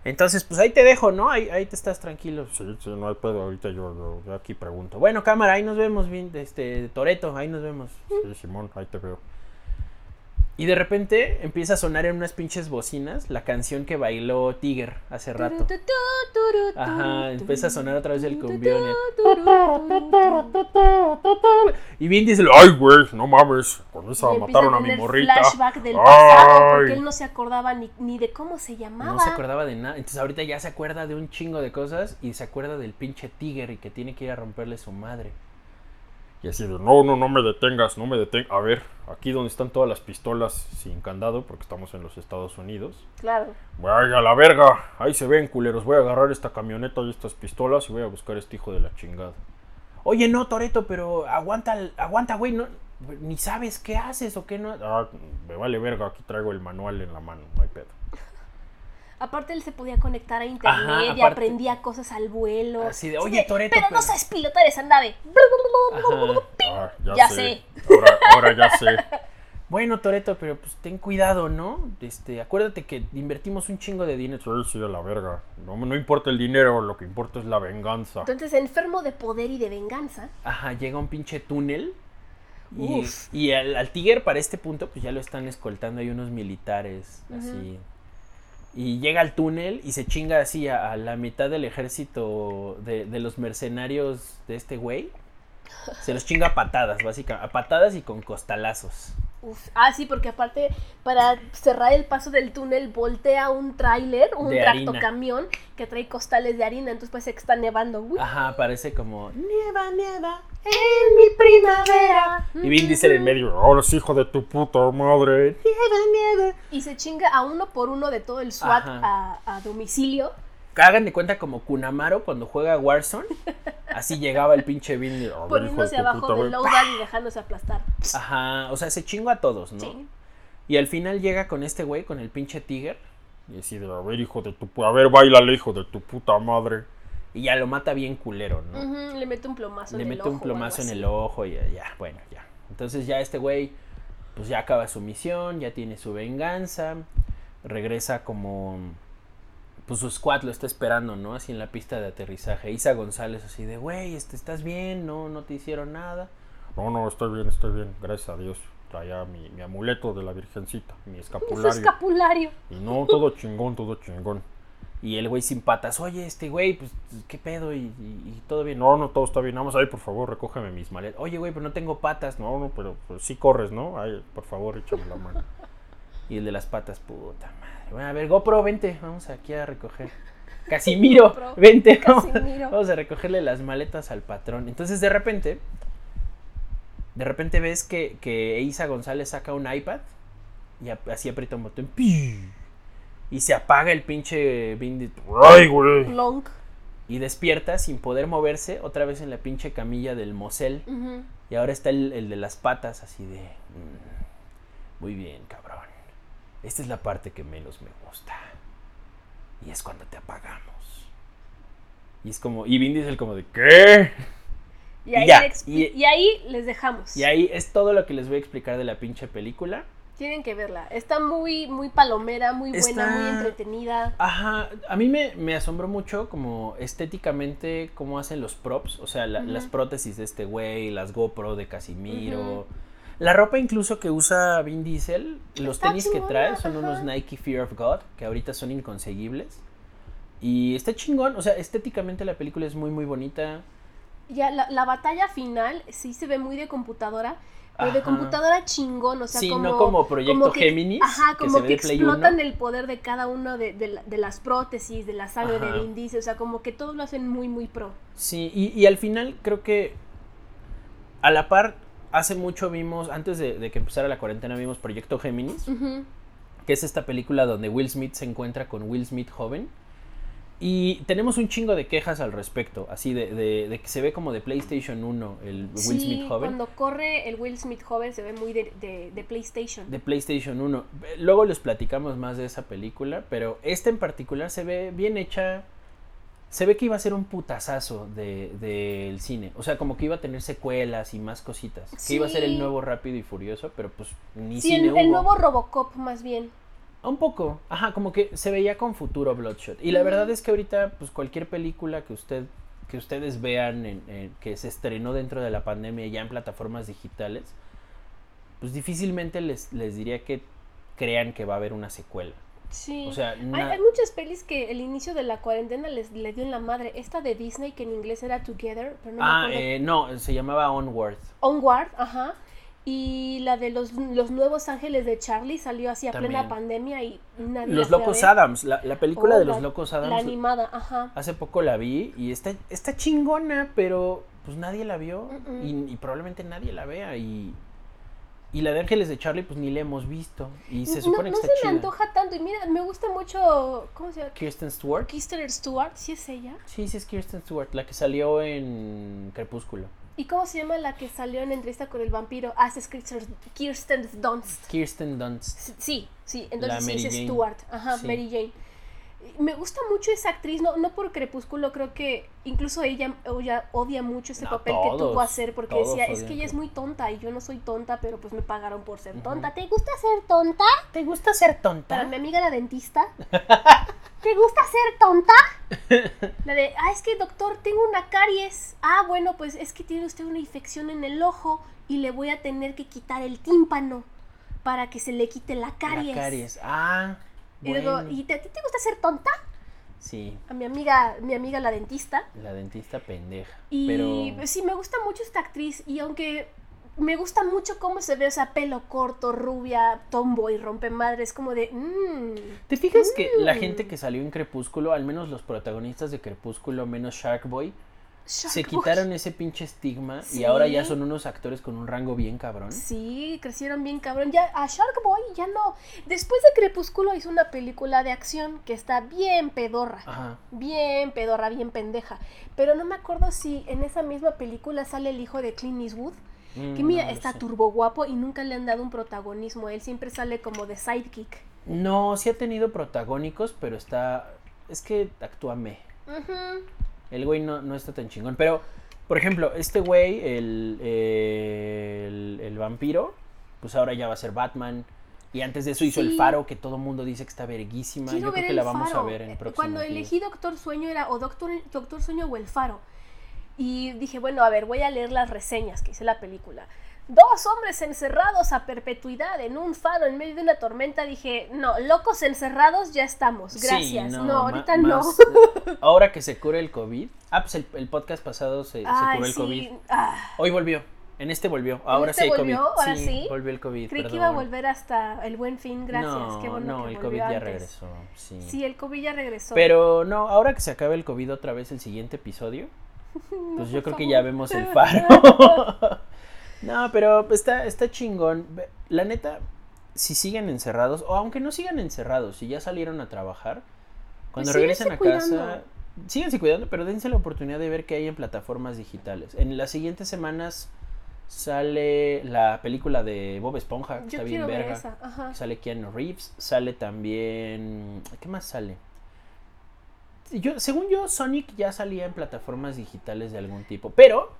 Entonces, pues ahí te dejo, ¿no? Ahí, ahí te estás tranquilo. Sí, sí, no hay pedo. Ahorita yo, yo- yo aquí pregunto. Bueno, cámara, ahí nos vemos bien, este, Toreto, ahí nos vemos. Sí, Simón, ahí te veo. Y de repente empieza a sonar en unas pinches bocinas la canción que bailó Tiger hace rato. Ajá, empieza a sonar otra vez el tu, cumbión. tu. Y bien dice, ay, güey, no mames. Con esa mataron a mi tener morrita. flashback del pasado porque Ay. él no se acordaba ni, ni de cómo se llamaba. No se acordaba de nada. Entonces ahorita ya se acuerda de un chingo de cosas y se acuerda del pinche Tiger y que tiene que ir a romperle su madre. Y así de, no, no, no me detengas, no me detengas. A ver, aquí donde están todas las pistolas sin candado, porque estamos en los Estados Unidos. Claro. Vaya a la verga, ahí se ven, culeros. Voy a agarrar esta camioneta y estas pistolas y voy a buscar a este hijo de la chingada. Oye, no, Toreto, pero aguanta, aguanta, güey. No, ni sabes qué haces o qué no. Ah, me vale verga, aquí traigo el manual en la mano, no hay pedo. Aparte él se podía conectar a internet Ajá, y aparte- aprendía cosas al vuelo. Así de, "Oye, Toretto, Pero pero-" no sabes pilotar esa nave. Ajá. Ah, ya, Ya sé. sé. Ahora, ahora ya sé. Bueno, Toreto, pero pues ten cuidado, ¿no? Este, acuérdate que invertimos un chingo de dinero. Sí, sí, a la verga. No, no importa el dinero, lo que importa es la venganza. Entonces, enfermo de poder y de venganza. Ajá, llega un pinche túnel. Y, y al, al Tiger para este punto, pues ya lo están escoltando ahí unos militares, así. Y llega al túnel y se chinga así a, a la mitad del ejército de, de los mercenarios de este güey. Se los chinga a patadas, básicamente. A patadas y con costalazos. Uf. Ah, sí, porque aparte, para cerrar el paso del túnel, voltea un tráiler, un De harina. tractocamión que trae costales de harina. Entonces parece que está nevando. Uy. Ajá, parece como... Nieva, nieva en mi primavera. Y Vin Diesel en medio. Ahora sí, hijo de tu puta madre. Y se chinga a uno por uno de todo el SWAT a, a domicilio. Hagan de cuenta como Kunamaro cuando juega Warzone. Así llegaba el pinche Vin. A de Poniéndose abajo puta del loadout y dejándose aplastar. Ajá, o sea, se chingó a todos, ¿no? Sí. Y al final llega con este güey, con el pinche Tiger. Y así de, a ver, hijo de tu puta. A ver, bailale, hijo de tu puta madre. Y ya lo mata bien culero, ¿no? Le mete un plomazo Le en el mete un ojo o plomazo en el ojo y ya, ya, bueno, ya. Entonces ya este güey, pues ya acaba su misión, ya tiene su venganza. Regresa como... Pues su squad lo está esperando, ¿no? Así en la pista de aterrizaje. Isa González así de, güey, este, ¿estás bien? No, no te hicieron nada. No, no, estoy bien, estoy bien. Gracias a Dios. Traía mi, mi amuleto de la virgencita, mi Su escapulario. escapulario. Y no, todo chingón, todo chingón. Y el güey sin patas, oye, este güey, pues, ¿qué pedo? Y, y- y todo bien. No, no, todo está bien. Vamos ahí, por favor, recógeme mis maletas. Oye, güey, pero no tengo patas, ¿no? No, pero, pero sí corres, ¿no? Ay, por favor, échame la mano. Y el de las patas, puta madre. Bueno, a ver, GoPro, vente, vamos aquí a recoger. Casimiro, GoPro, vente, vamos, Casimiro. vamos a recogerle las maletas al patrón. Entonces, de repente, de repente ves que, que Isa González saca un iPad y así aprieta un botón ¡pi! Y se apaga el pinche Vin Ay, güey. Long. y despierta sin poder moverse otra vez en la pinche camilla del Mosel. Y ahora está el, el de las patas así de... "Mm, muy bien, cabrón. Esta es la parte que menos me gusta. Y es cuando te apagamos. Y es como... Y Vin Diesel como de... ¿Qué? Y ahí, ya, y ahí les dejamos. Y ahí es todo lo que les voy a explicar de la pinche película. Tienen que verla. Está muy, muy palomera, muy buena, Está- muy entretenida. Ajá, a mí me, me asombró mucho como estéticamente cómo hacen los props, o sea, la- las prótesis de este güey, las GoPro de Casimiro. La ropa incluso que usa Vin Diesel, los Está tenis que trae son ajá. unos Nike Fear of God, que ahorita son inconseguibles. Y está chingón, o sea, estéticamente la película es muy muy bonita. Ya, la, la batalla final sí se ve muy de computadora, pero de computadora chingón, o sea, Sí, como... no como Proyecto que- Géminis, Ajá, que como se ve que, explotan 1. el poder de cada uno de, de la- de las prótesis, de la sangre Ajá. de Vin Diesel, o sea, como que todos lo hacen muy, muy pro. Sí, y, y al final creo que a la par, hace mucho vimos, antes de, de que empezara la cuarentena, vimos Proyecto Géminis, que es esta película donde Will Smith se encuentra con Will Smith joven. Y tenemos un chingo de quejas al respecto, así de, de- de que se ve como de PlayStation 1 el Will Sí, Smith joven. cuando corre el Will Smith joven se ve muy de, de- PlayStation. De PlayStation 1. Luego les platicamos más de esa película, pero esta en particular se ve bien hecha. Se ve que iba a ser un putazazo del de, del cine. O sea, como que iba a tener secuelas y más cositas. Que iba a ser el nuevo Rápido y Furioso, pero pues ni sí, cine el, nuevo Robocop más bien. Un poco. Ajá, como que se veía con futuro Bloodshot. Y la verdad es que ahorita, pues cualquier película que usted que ustedes vean en- en- que se estrenó dentro de la pandemia ya en plataformas digitales, pues difícilmente les, les diría que crean que va a haber una secuela. Sí. O sea, hay, muchas pelis que el inicio de la cuarentena les le dio en la madre. Esta de Disney, que en inglés era Together, pero no me ah, acuerdo. eh, no, se llamaba Onward. Onward, ajá. Y la de los, los nuevos ángeles de Charlie salió así a plena También. pandemia y nadie Los la Locos. Adams, la, la película Oh, de la- los Locos La Adams. animada, ajá. Hace poco la vi y está, está chingona, pero pues nadie la vio y, y probablemente nadie la vea. Y, y la de Ángeles de Charlie, pues ni la hemos visto. Y se no supone no que se me antoja tanto. Y mira, me gusta mucho. ¿Cómo se llama? Kirsten Stewart. Kristen Stewart, ¿sí es ella? Sí, sí es Kirsten Stewart, la que salió en Crepúsculo. ¿Y cómo se llama la que salió en entrevista con el vampiro? Ah, esa es Kirsten, Dunst. Kirsten Dunst. Sí, sí, entonces sí es. Stewart. Ajá, Sí. Mary Jane. Me gusta mucho esa actriz, no, no por Crepúsculo, creo que incluso ella, ella odia mucho ese No, papel que tuvo a hacer porque decía, es que ella es Crepúsculo". muy tonta y yo no soy tonta, pero pues me pagaron por ser tonta. ¿Te gusta ser tonta? ¿Te gusta ser Para tonta? mi amiga la dentista. ¿Te gusta ser tonta? La de, ah, es que doctor, tengo una caries. Ah, bueno, pues es que tiene usted una infección en el ojo y le voy a tener que quitar el tímpano para que se le quite la caries. La caries. Ah, Y digo. ¿y te- a ti te gusta ser tonta? Sí, A mi amiga, mi amiga la dentista. la dentista pendeja. Y Pero sí, me gusta mucho esta actriz y aunque me gusta mucho cómo se ve, o sea, pelo corto, rubia, tomboy, rompe madre, es como de... mm, ¿Te fijas que la Mm. gente que salió en Crepúsculo, al menos los protagonistas de Crepúsculo, menos Shark Boy, se quitaron ese pinche estigma y ahora ya son unos actores con un rango bien cabrón? Sí, crecieron bien cabrón. Ya a Shark Boy ya no. Después de Crepúsculo hizo una película de acción que está bien pedorra. Ajá. Bien pedorra, bien pendeja. Pero no me acuerdo si en esa misma película sale el hijo de Clint Eastwood. Que Mm, mira, no lo está sé. turbo guapo y nunca le han dado un protagonismo. Él siempre sale como de sidekick. No, sí ha tenido protagónicos, pero está... Es que actúa me. El güey no, no está tan chingón. Pero, por ejemplo, este güey, el, el, el vampiro, pues ahora ya va a ser Batman. Y antes de eso hizo El. Faro, que todo el mundo dice que está verguísima. Quiero Yo creo que la vamos faro. a ver en Eh, próximos Cuando elegí Doctor Sueño era o Doctor, Doctor Sueño o El Faro. Y dije, bueno, a ver, voy a leer las reseñas que hice la película. Dos hombres encerrados a perpetuidad en un faro en medio de una tormenta. Dije, no, locos encerrados ya estamos. Sí, Gracias. no, ma- ahorita no. Ahora que se cure el COVID. Ah, pues el, el podcast pasado se, se Ay, curó el sí. COVID. Ah, Hoy volvió. En este volvió. Ahora este sí hay volvió? COVID. ¿Ahora sí? Volvió el COVID. creí que perdón. iba a volver hasta el buen fin. Gracias. No, Qué bueno no, que el volvió COVID ya antes. regresó. Sí. Sí, el COVID ya regresó. Pero no, ahora que se acabe el COVID otra vez el siguiente episodio, pues yo creo que favor. ya vemos el faro. No, pero está, está chingón. La neta, si siguen encerrados, o aunque no sigan encerrados, si ya salieron a trabajar, cuando Pues regresen a casa, síganse cuidando, pero dense la oportunidad de ver qué hay en plataformas digitales. En las siguientes semanas sale la película de Bob Esponja, que Yo está bien ver verga. esa. Ajá. Sale Keanu Reeves, sale también. ¿Qué más sale? Yo, según yo, Sonic ya salía en plataformas digitales de algún tipo. Pero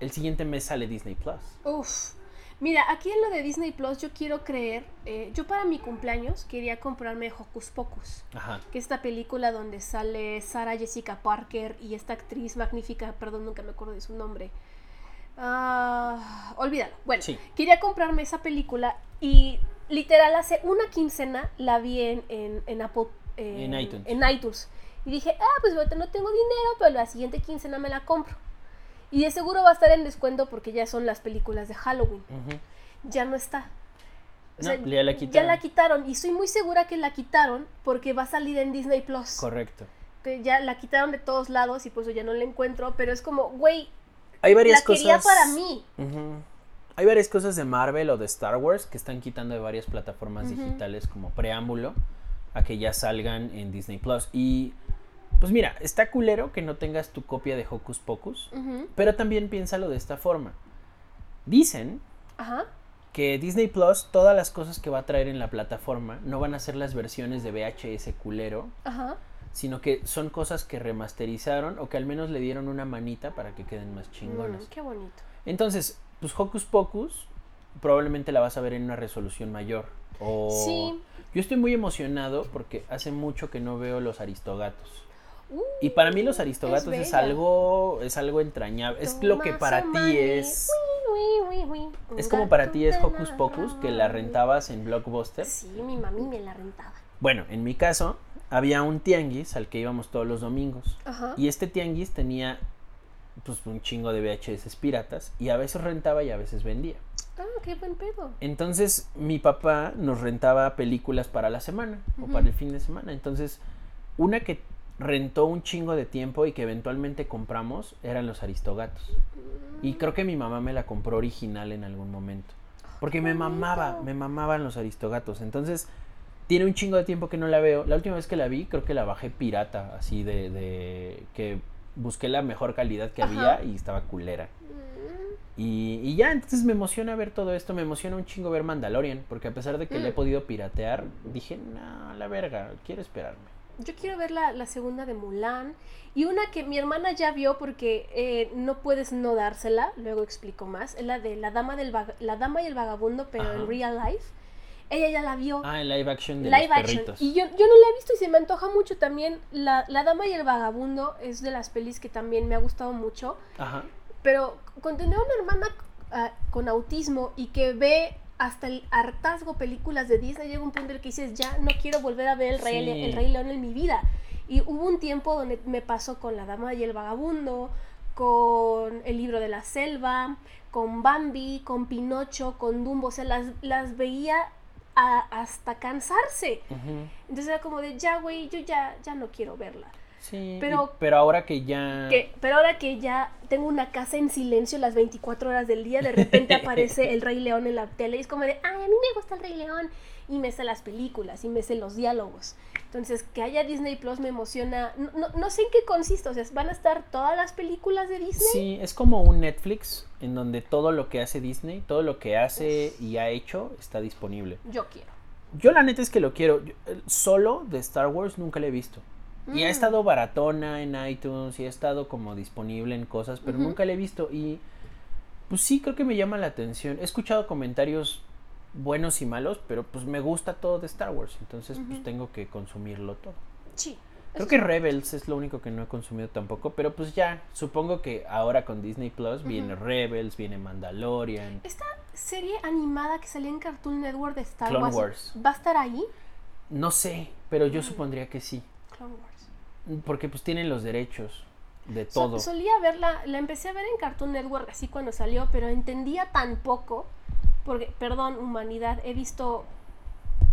el siguiente mes sale Disney Plus. Uf. Mira, aquí en lo de Disney Plus yo quiero creer, eh, yo para mi cumpleaños quería comprarme Hocus Pocus, Ajá. que es esta película donde sale Sarah Jessica Parker y esta actriz magnífica, perdón, nunca me acuerdo de su nombre. Ah, olvídalo. Bueno, Sí. quería comprarme esa película y literal hace una quincena la vi en, en, en Apple. En iTunes. en iTunes. Y dije, ah, pues ahorita no tengo dinero, pero la siguiente quincena me la compro. Y de seguro va a estar en descuento porque ya son las películas de Halloween. Ya no está. O No, sea, ya la Ya quitaron. la quitaron. Y estoy muy segura que la quitaron porque va a salir en Disney Plus. Correcto. Que ya la quitaron de todos lados y por eso ya no la encuentro. Pero es como, güey, Hay varias la cosas. quería para mí. Hay varias cosas de Marvel o de Star Wars que están quitando de varias plataformas digitales como preámbulo a que ya salgan en Disney Plus. Y pues mira, está culero que no tengas tu copia de Hocus Pocus, pero también piénsalo de esta forma. Dicen Ajá. que Disney Plus, todas las cosas que va a traer en la plataforma no van a ser las versiones de VHS culero, Ajá. sino que son cosas que remasterizaron o que al menos le dieron una manita para que queden más chingonas. Mm, qué bonito. Entonces, pues Hocus Pocus probablemente la vas a ver en una resolución mayor. O... Sí. Yo estoy muy emocionado porque hace mucho que no veo los Aristogatos. Uh, Y para mí los Aristogatos es, algo es algo entrañable, es lo que para ti es es como para ti es Hocus Pocus que la rentabas en Blockbuster. Sí, mi mami me la rentaba. Bueno, en mi caso había un tianguis al que íbamos todos los domingos. Ajá. Y este tianguis tenía pues un chingo de VHS piratas y a veces rentaba y a veces vendía. Ah, qué buen pedo. Entonces mi papá nos rentaba películas para la semana o para el fin de semana. Entonces una que rentó un chingo de tiempo y que eventualmente compramos eran los Aristogatos. Y creo que mi mamá me la compró original en algún momento. Porque me mamaba, me mamaban los Aristogatos. Entonces tiene un chingo de tiempo que no la veo. La última vez que la vi creo que la bajé pirata, así de, de que busqué la mejor calidad que Ajá. había y estaba culera. Y, y ya, entonces me emociona ver todo esto, me emociona un chingo ver Mandalorian, porque a pesar de que le he Mm. podido piratear, dije, no, la verga, quiero esperarme. Yo quiero ver la, la segunda de Mulan y una que mi hermana ya vio porque eh, no puedes no dársela, luego explico más, es la de la dama, del la dama y el vagabundo, pero Ajá. en real life. Ella ya la vio. Ah, el live action de live los action. perritos. Y yo, yo no la he visto y se me antoja mucho también. La, la dama y el vagabundo es de las pelis que también me ha gustado mucho. Ajá. Pero con tener una hermana ah, con autismo y que ve hasta el hartazgo películas de Disney, llega un punto en el que dices, ya no quiero volver a ver el Rey, Sí. el Rey León en mi vida. Y hubo un tiempo donde me pasó con La Dama y el Vagabundo, con El Libro de la Selva, con Bambi, con Pinocho, con Dumbo. O sea, las, las veía a- hasta cansarse. Ujú. Entonces era como de, ya, güey, yo ya, ya no quiero verla. Sí, Pero- y- pero ahora que ya... Que, pero ahora que ya tengo una casa en silencio las 24 horas del día, de repente aparece el Rey León en la tele y es como de, ay, a mí me gusta el Rey León. Y me sé las películas y me sé los diálogos. Entonces, que haya Disney Plus me emociona. No, no- no sé en qué consiste, o sea, van a estar todas las películas de Disney. Sí, es como un Netflix en donde todo lo que hace Disney, todo lo que hace y ha hecho está disponible. Yo quiero. Yo la neta es que lo quiero. Yo, eh, solo de Star Wars nunca la he visto. Y ha Mm. estado baratona en iTunes y ha estado como disponible en cosas, pero nunca la he visto. Y pues sí, creo que me llama la atención. He escuchado comentarios buenos y malos, pero pues me gusta todo de Star Wars. Entonces pues tengo que consumirlo todo. Sí. Creo que. Rebels es lo único que no he consumido tampoco, pero pues ya, supongo que ahora con Disney Plus viene Rebels, viene Mandalorian. Esta serie animada que salía en Cartoon Network de Star Clone Wars, Wars. ¿va a estar ahí? No sé, pero Mm. yo supondría que sí, Clone Wars. Porque pues tienen los derechos de So- todo. solía verla, la empecé a ver en Cartoon Network así cuando salió, pero entendía tan poco, porque, perdón, humanidad, he visto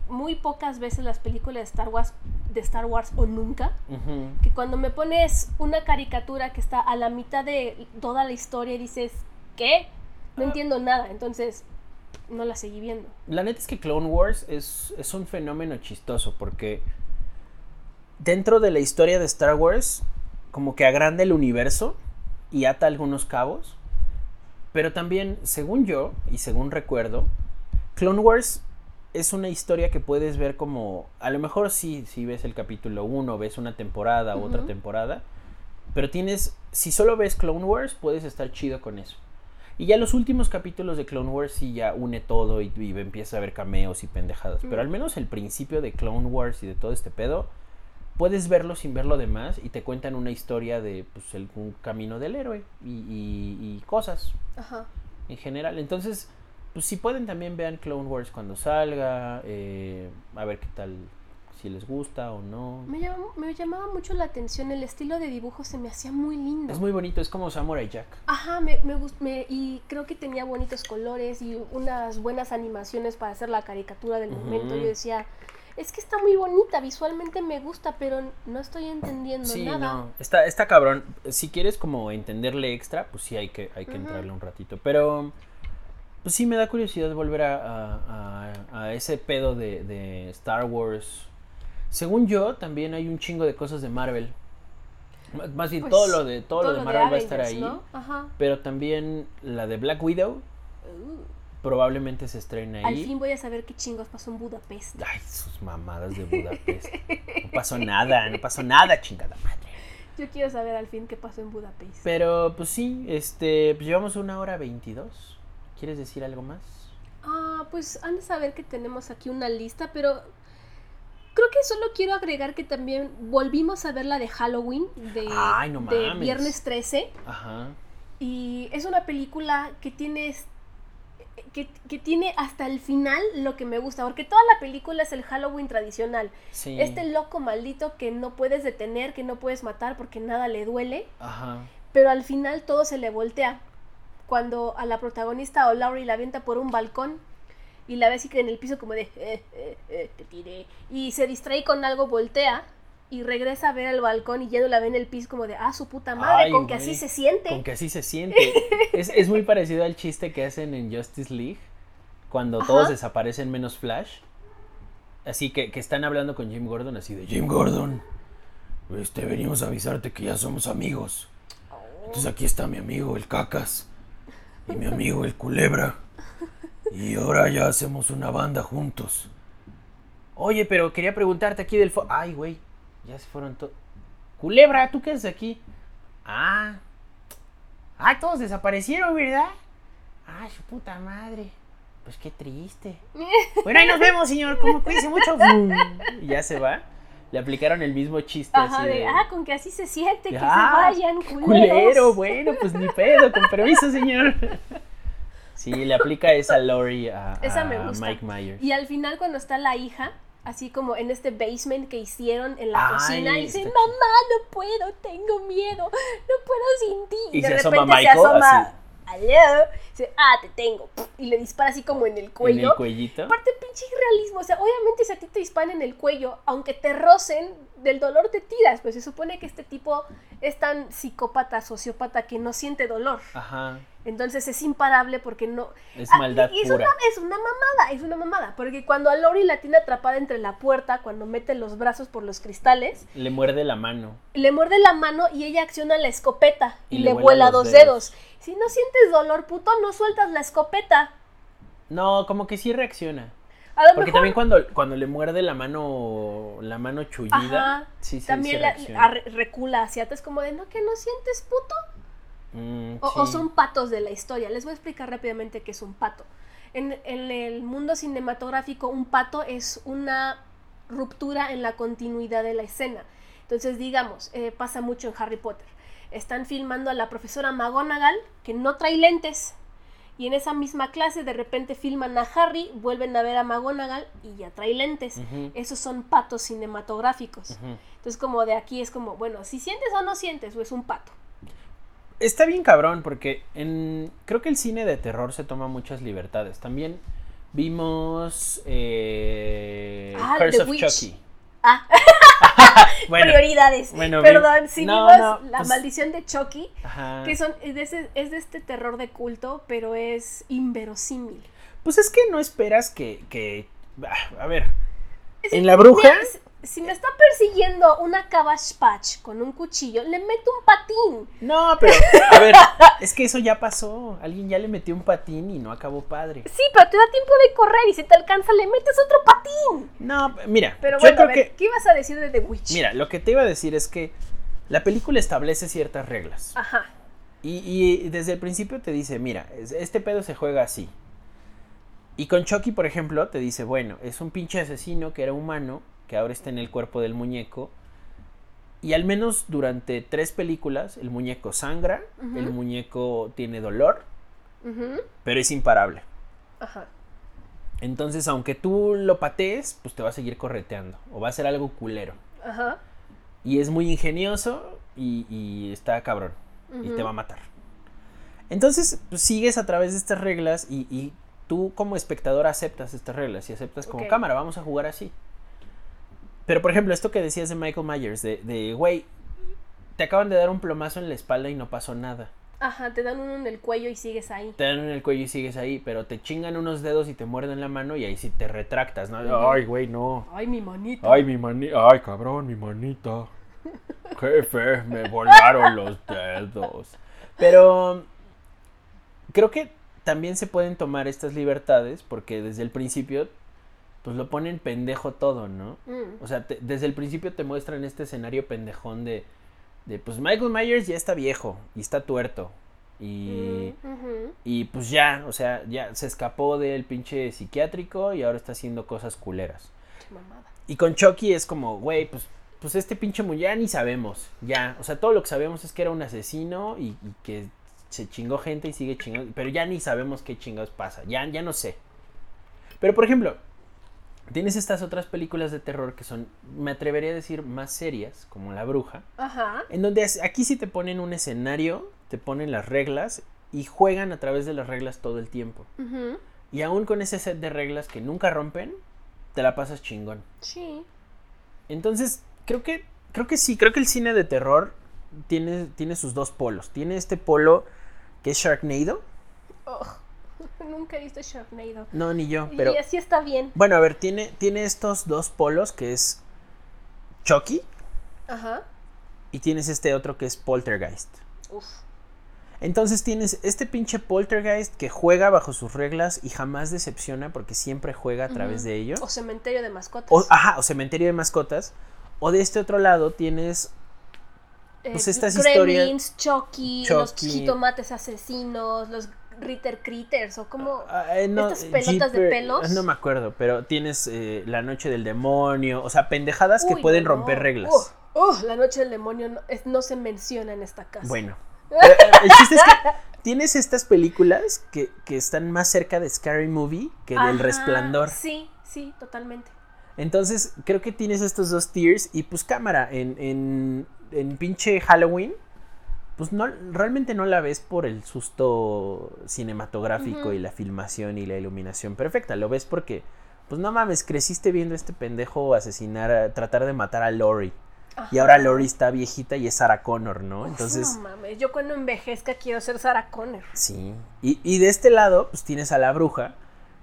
muy pocas veces las películas de Star Wars, de Star Wars o nunca, Ujú. que cuando me pones una caricatura que está a la mitad de toda la historia y dices, ¿qué? No Ah. entiendo nada, entonces no la seguí viendo. La neta es que Clone Wars es, es un fenómeno chistoso porque dentro de la historia de Star Wars como que agranda el universo y ata algunos cabos, pero también, según yo y según recuerdo, Clone Wars es una historia que puedes ver como, a lo mejor sí, si ves el capítulo 1, ves una temporada u otra temporada, pero tienes, si solo ves Clone Wars, puedes estar chido con eso. Y ya los últimos capítulos de Clone Wars sí ya une todo y, y empieza a ver cameos y pendejadas. Pero al menos el principio de Clone Wars y de todo este pedo, puedes verlo sin ver lo demás y te cuentan una historia de pues el, un camino del héroe y, y- y cosas Ajá. en general. Entonces, pues si pueden también vean Clone Wars cuando salga, eh, a ver qué tal, si les gusta o no. Me, llamó- me llamaba mucho la atención, el estilo de dibujo se me hacía muy lindo. Es muy bonito, es como Samurai Jack. Ajá, me, me y creo que tenía bonitos colores y unas buenas animaciones para hacer la caricatura del momento. Yo decía, es que está muy bonita, visualmente me gusta, pero no estoy entendiendo Sí, nada. no, está, está cabrón. Si quieres como entenderle extra, pues sí hay que, hay que entrarle un ratito. Pero, pues sí me da curiosidad volver a, a- a- a ese pedo de, de Star Wars. Según yo, también hay un chingo de cosas de Marvel. Más bien, Pues, todo lo de, todo lo de Marvel va a estar ahí. ¿no? Ajá. Pero también la de Black Widow probablemente se estrene Al ahí. fin voy a saber qué chingos pasó en Budapest. Ay, sus mamadas de Budapest. No pasó nada, no pasó nada, chingada madre. Yo quiero saber al fin qué pasó en Budapest. Pero pues sí, este, pues llevamos una hora veintidós. ¿Quieres decir algo más? Ah, pues han de saber que tenemos aquí una lista, pero creo que solo quiero agregar que también volvimos a ver la de Halloween de, Ay, no de viernes 13 Ajá. y es una película que tiene que, que tiene hasta el final lo que me gusta, porque toda la película es el Halloween tradicional. Sí. Este loco maldito que no puedes detener, que no puedes matar porque nada le duele, Ajá. pero al final todo se le voltea. Cuando a la protagonista o Laurie la avienta por un balcón y la ve así que en el piso como de, "Eh, eh, eh, te tiré. Y se distrae con algo, voltea y regresa a ver el balcón y ya no la ve en el piso como de, ah, su puta madre, Ay, con que así se siente. Con que así se siente. es, es muy parecido al chiste que hacen en Justice League. Cuando Ajá. todos desaparecen menos Flash. Así que, que están hablando con Jim Gordon así de Jim Gordon. Este, venimos a avisarte que ya somos amigos. Entonces aquí está mi amigo, el cacas. y mi amigo el culebra. Y ahora ya hacemos una banda juntos. Oye, pero quería preguntarte aquí del fo... Ay, güey, ya se fueron todos. Culebra, ¿tú qué haces aquí? Ah. Ah, todos desaparecieron, ¿verdad? Ay, su puta madre. Pues qué triste. Bueno, ahí nos vemos, señor. Como cuídense mucho. Y ya se va. Le aplicaron el mismo chiste Ajá, así de, de... ah, con que así se siente, que Ah, se vayan, culeros. Culero, bueno, pues ni pedo, con permiso, señor. Sí, le aplica esa Lori a, Esa a me gusta. Mike Myers. Y al final cuando está la hija, así como en este basement que hicieron en la Ay, cocina, y dice, mamá, no puedo, tengo miedo, no puedo sin ti. Y de se asoma repente Michael, se asoma, así. "Aló", dice, ah, te tengo, y le dispara así como en el En cuello. el cuellito. Aparte, pinche realismo. O sea, obviamente si a ti te disparan en el cuello, aunque te rocen, del dolor te tiras. Pues se supone que este tipo es tan psicópata, sociópata, que no siente dolor. Ajá. Entonces es imparable porque no... Es Ah, maldad y es pura. Una, es una mamada, es una mamada. Porque cuando a Lori la tiene atrapada entre la puerta, cuando mete los brazos por los cristales, Le muerde la mano. le muerde la mano y ella acciona la escopeta y, Y le le vuela, vuela dos dedos. dedos. Si no sientes dolor, puto, no sueltas la escopeta. No, como que sí reacciona. A lo Porque mejor también cuando, cuando le muerde la mano, la mano chullida, Ajá. sí, sí, también sí la- recula hacia atrás como de, no, que no sientes puto. Mm, O, son patos de la historia. Les voy a explicar rápidamente qué es un pato. En, en el mundo cinematográfico, un pato es una ruptura en la continuidad de la escena. Entonces, digamos, eh, pasa mucho en Harry Potter. Están filmando a la profesora McGonagall, que no trae lentes. Y en esa misma clase, de repente filman a Harry, vuelven a ver a McGonagall y ya trae lentes. Esos son patos cinematográficos. Entonces, como de aquí es como, bueno, si sientes o no sientes, o es un pato. Está bien cabrón porque en creo que el cine de terror se toma muchas libertades. También vimos eh, Ah, Curse The of Witch. Chucky. Ah, Bueno, prioridades. bueno, Perdón, si no, vimos no, La pues- maldición de Chucky, ajá. que son, es, de ese- es de este terror de culto, pero es inverosímil. Pues es que no esperas que, que ah, a ver, Es en la bruja si- me está persiguiendo una Cabbage Patch con un cuchillo, le meto un patín. No, pero a ver, es que eso ya pasó. Alguien ya le metió un patín y no acabó padre. Sí, pero te da tiempo de correr y si te alcanza le metes otro patín. No, mira, Pero yo bueno, a creo ver, que ¿qué ibas a decir de The Witch? mira, lo que te iba a decir es que la película establece ciertas reglas. Ajá. Y, y desde el principio te dice, mira, es- este pedo se juega así. Y con Chucky, por ejemplo, te dice, bueno, es un pinche asesino que era humano, que ahora está en el cuerpo del muñeco. Y al menos durante tres películas, el muñeco sangra, el muñeco tiene dolor, pero es imparable. Ajá. Entonces, aunque tú lo patees, pues te va a seguir correteando. O va a ser algo culero. Ajá. Y es muy ingenioso y, y está cabrón. Y te va a matar. Entonces, pues, sigues a través de estas reglas y, y tú como espectador aceptas estas reglas y aceptas como cámara, vamos a jugar así. Pero, por ejemplo, esto que decías de Michael Myers, de, de, güey, te acaban de dar un plomazo en la espalda y no pasó nada. Ajá, te dan uno en el cuello y sigues ahí. Te dan en el cuello y sigues ahí, pero te chingan unos dedos y te muerden la mano y ahí sí te retractas, ¿no? Ay, güey, no. Ay, mi manito. Ay, mi manita. Ay, cabrón, mi manita. Jefe, me volaron los dedos. Pero creo que también se pueden tomar estas libertades porque desde el principio pues lo ponen pendejo todo, ¿no? Mm. O sea, te- desde el principio te muestran este escenario pendejón de, de pues Michael Myers ya está viejo y está tuerto y Mm, y pues ya, o sea, ya se escapó del pinche psiquiátrico y ahora está haciendo cosas culeras. Mamada. Y con Chucky es como, güey, pues, pues este pinche ya ni sabemos. Ya, o sea, todo lo que sabemos es que era un asesino y, y que se chingó gente y sigue chingando. Pero ya ni sabemos qué chingados pasa. Ya, ya no sé. Pero por ejemplo, tienes estas otras películas de terror que son, me atrevería a decir, más serias, como La Bruja. Ajá. En donde aquí sí te ponen un escenario, te ponen las reglas y juegan a través de las reglas todo el tiempo. Ujú. Y aún con ese set de reglas que nunca rompen, te la pasas chingón. Sí. Entonces, creo que, creo que sí, creo que el cine de terror tiene, tiene sus dos polos. Tiene este polo que es Sharknado. Oh, Nunca he visto Sharknado. No, ni yo, pero. Y así está bien. Bueno, a ver, tiene, tiene estos dos polos que es Chucky Ajá. y tienes este otro que es Poltergeist. Uf. Entonces tienes este pinche poltergeist que juega bajo sus reglas y jamás decepciona porque siempre juega a través de ello. O cementerio de mascotas. O, ajá, o cementerio de mascotas. O de este otro lado tienes pues Eh, estas Gremlins, Chucky, los Chucky. jitomates asesinos, los Ritter Critters, o como Ah, eh, no, estas pelotas de pelos. No me acuerdo, pero tienes eh, La Noche del Demonio, o sea, pendejadas que pueden no, romper reglas. Uh, la noche del demonio no, es- no se menciona en esta casa. Bueno, eh, el chiste es que tienes estas películas que, que están más cerca de Scary Movie que del Resplandor. Sí, sí, totalmente. Entonces, creo que tienes estos dos tiers y pues cámara, en, en, en pinche Halloween, pues no, realmente no la ves por el susto cinematográfico y la filmación y la iluminación perfecta, lo ves porque, pues no mames, creciste viendo a este pendejo asesinar, a- tratar de matar a Lori. Y ahora Lori está viejita y es Sarah Connor, ¿no? Entonces, no mames, yo cuando envejezca quiero ser Sarah Connor. Sí. Y, y de este lado, pues tienes a la bruja,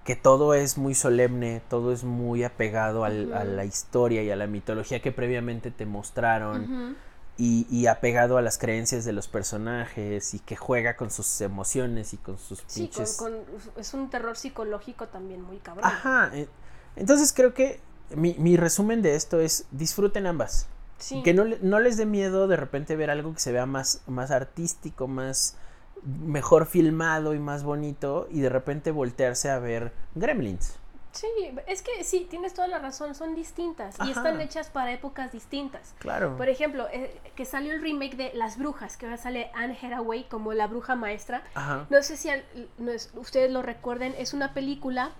que todo es muy solemne, todo es muy apegado al- a la historia y a la mitología que previamente te mostraron. Y, y apegado a las creencias de los personajes y que juega con sus emociones y con sus Sí, con, pinches. con- es un terror psicológico también muy cabrón. Ajá. eh, Entonces creo que mi, mi resumen de esto es disfruten ambas. Sí. Que no, no les dé miedo de repente ver algo que se vea más, más artístico, más mejor filmado y más bonito y de repente voltearse a ver Gremlins. Sí, es que sí, tienes toda la razón, son distintas y están hechas para épocas distintas. Claro. Por ejemplo, eh, que salió el remake de Las Brujas, que ahora sale Anne Hathaway como la bruja maestra. Ajá. No sé si al- no es- ustedes lo recuerden, es una película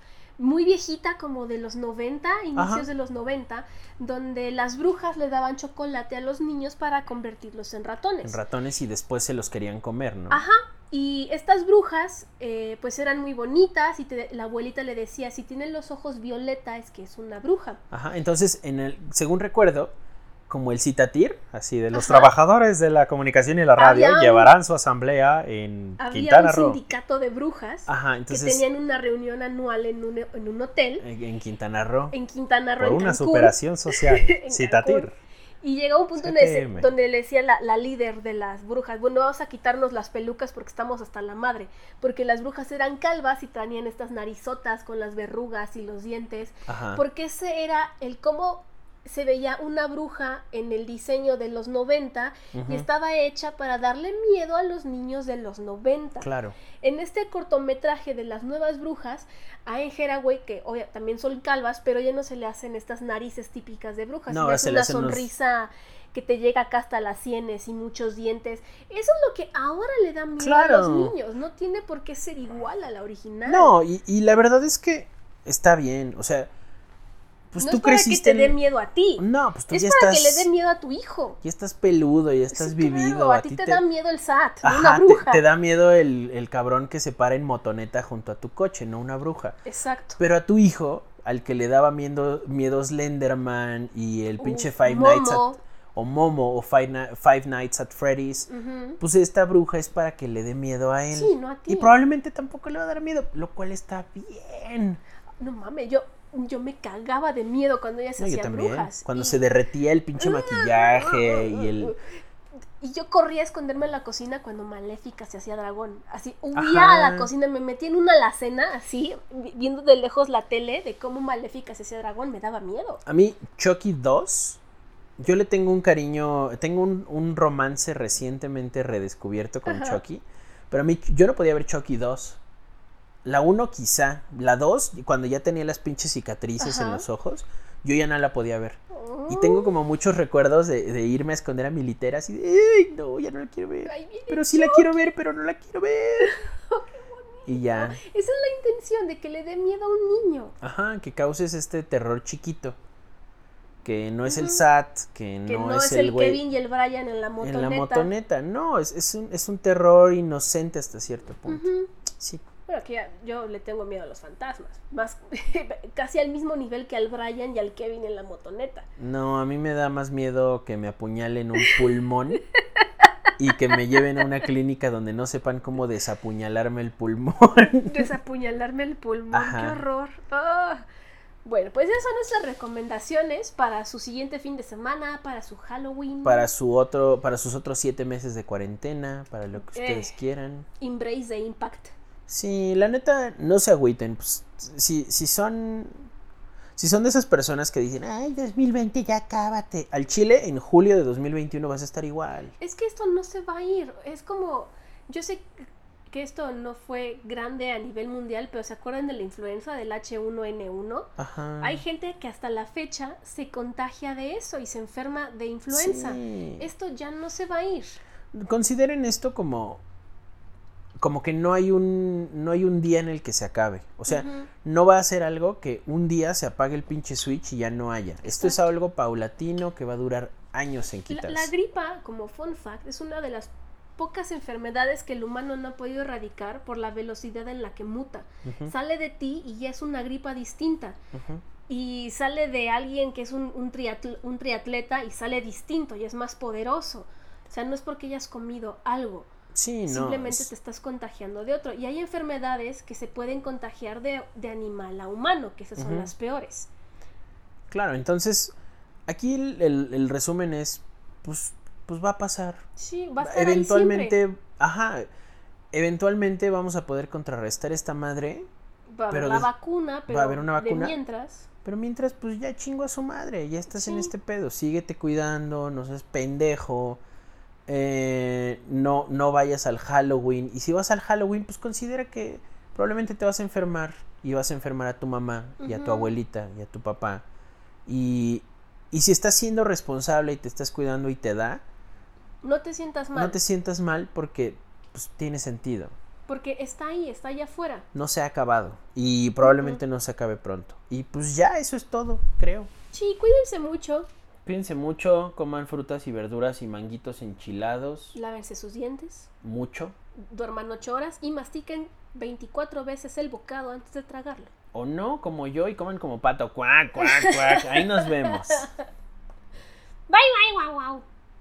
muy viejita, como de los 90, inicios Ajá. de los 90, donde las brujas le daban chocolate a los niños para convertirlos en ratones. En ratones y después se los querían comer, ¿no? Ajá. Y estas brujas, eh, pues eran muy bonitas y te- la abuelita le decía, si tienen los ojos violeta es que es una bruja. Ajá, entonces, en el, según recuerdo, como el citatir, así de los Ajá. trabajadores de la comunicación y la radio Había un- llevarán su asamblea en Había Quintana un Roo. sindicato de brujas Ajá, que entonces, tenían una reunión anual en un, en un hotel en en Quintana Roo, en Quintana Roo. por en una Cancún. superación social, citatir. Y llegó un punto CTM. donde le decía la, la líder de las brujas, bueno, vamos a quitarnos las pelucas porque estamos hasta la madre, porque las brujas eran calvas y tenían estas narizotas con las verrugas y los dientes, Ajá. porque ese era el cómo se veía una bruja en el diseño de los 90 Ujú. y estaba hecha para darle miedo a los niños de los 90. Claro. En este cortometraje de las nuevas brujas, a Anne Hathaway, que obvia- también son calvas, pero ya no se le hacen estas narices típicas de brujas, No, ahora es se le una unos- sonrisa que te llega acá hasta las sienes y muchos dientes. Eso es lo que ahora le da miedo Claro. a los niños, no tiene por qué ser igual a la original. No, y, y la verdad es que está bien, o sea, pues no tú es para creciste que te dé miedo a ti, No, pues tú es ya para estás... que le dé miedo a tu hijo. Ya estás peludo, ya estás Sí, vivido. claro, a ti te, da miedo el SAT, no Ajá, una te- bruja. Te, da miedo el, el cabrón que se para en motoneta junto a tu coche, no una bruja. Exacto. Pero a tu hijo, al que le daba miedo, miedo Slenderman y el pinche Five Nights at, o Momo o Five, Five Nights at Freddy's, pues esta bruja es para que le dé miedo a él. Sí, no a ti. Y probablemente tampoco le va a dar miedo, lo cual está bien. No mames, yo, yo me cagaba de miedo cuando ellas se No, hacían brujas. Cuando Y- se derretía el pinche maquillaje y el... Y yo corría a esconderme en la cocina cuando Maléfica se hacía dragón. Así, huía Ajá. a la cocina, me metía en una alacena, así, vi- viendo de lejos la tele de cómo Maléfica se hacía dragón, me daba miedo. A mí, Chucky 2, yo le tengo un cariño, tengo un, un romance recientemente redescubierto con Ajá. Chucky, pero a mí, yo no podía ver Chucky 2. La 1 quizá, la 2, cuando ya tenía las pinches cicatrices en los ojos, yo ya no la podía ver. Y tengo como muchos recuerdos de, de irme a esconder a mi litera así de, ¡ay, no, ya no la quiero ver! Ay, Pero sí la quiero ver, pero no la quiero ver. Y ya, Esa es la intención, de que le dé miedo a un niño. ajá, que causes este terror chiquito. Que no es el. SAT, que, Que no, no, es el el güey. Kevin y el Brian en la motoneta. En la motoneta, no, es, es, un, es un terror inocente hasta cierto punto. Sí. Bueno, ya- yo le tengo miedo a los fantasmas. Más, casi al mismo nivel que al Brian y al Kevin en la motoneta. No, a mí me da más miedo que me apuñalen un pulmón y que me lleven a una clínica donde no sepan cómo desapuñalarme el pulmón. Desapuñalarme el pulmón, Ajá. qué horror. Ah. Bueno, pues esas son nuestras recomendaciones para su siguiente fin de semana, para su Halloween. Para su otro, para sus otros siete meses de cuarentena, para lo que ustedes Eh. quieran. Embrace the Impact. Sí, la neta, no se agüiten. Pues, si, si son. Si son de esas personas que dicen, ay, 2020 ya cábate. Al Chile, en julio de 2021 vas a estar igual. Es que esto no se va a ir. Es como. Yo sé que esto no fue grande a nivel mundial, pero ¿se acuerdan de la influenza del H1N1? Ajá. Hay gente que hasta la fecha se contagia de eso y se enferma de influenza. Sí. Esto ya no se va a ir. Consideren esto como. Como que no hay un. No hay un día en el que se acabe. O sea, no va a ser algo que un día se apague el pinche switch y ya no haya. Esto es algo paulatino que va a durar años en La, quitarse. la gripa, como fun fact, es una de las pocas enfermedades que el humano no ha podido erradicar por la velocidad en la que muta. Sale de ti y ya es una gripa distinta. Y sale de alguien que es un, un, triatl- un triatleta y sale distinto y es más poderoso. O sea, no es porque hayas comido algo. Sí, no. Simplemente es- te estás contagiando de otro. Y hay enfermedades que se pueden contagiar de, de animal a humano, que esas son las peores. Claro, entonces. Aquí el, el- el resumen es. Pues. Pues va a pasar. Sí, va a estar eventualmente. Ajá. Eventualmente vamos a poder contrarrestar esta madre. Va a haber la vacuna, pero a haber una vacuna. de mientras. Pero mientras, pues ya chingo a su madre. Ya estás en este pedo. Síguete cuidando. No seas pendejo. Eh, no, no vayas al Halloween. Y si vas al Halloween, pues considera que probablemente te vas a enfermar. Y vas a enfermar a tu mamá y a tu abuelita y a tu papá. Y, y si estás siendo responsable y te estás cuidando y te da, No te sientas mal, no te sientas mal porque pues, tiene sentido. porque está ahí, está allá afuera. No se ha acabado. Y probablemente no se acabe pronto. Y pues ya, eso es todo, creo. Sí, cuídense mucho, Cuídense mucho, coman frutas y verduras y manguitos enchilados. lávense sus dientes, Mucho. duerman 8 horas y mastiquen 24 veces el bocado antes de tragarlo. O no, como yo, y coman como pato. Cuac, cuac, cuac. Ahí nos vemos. Bye, bye, wow, wow.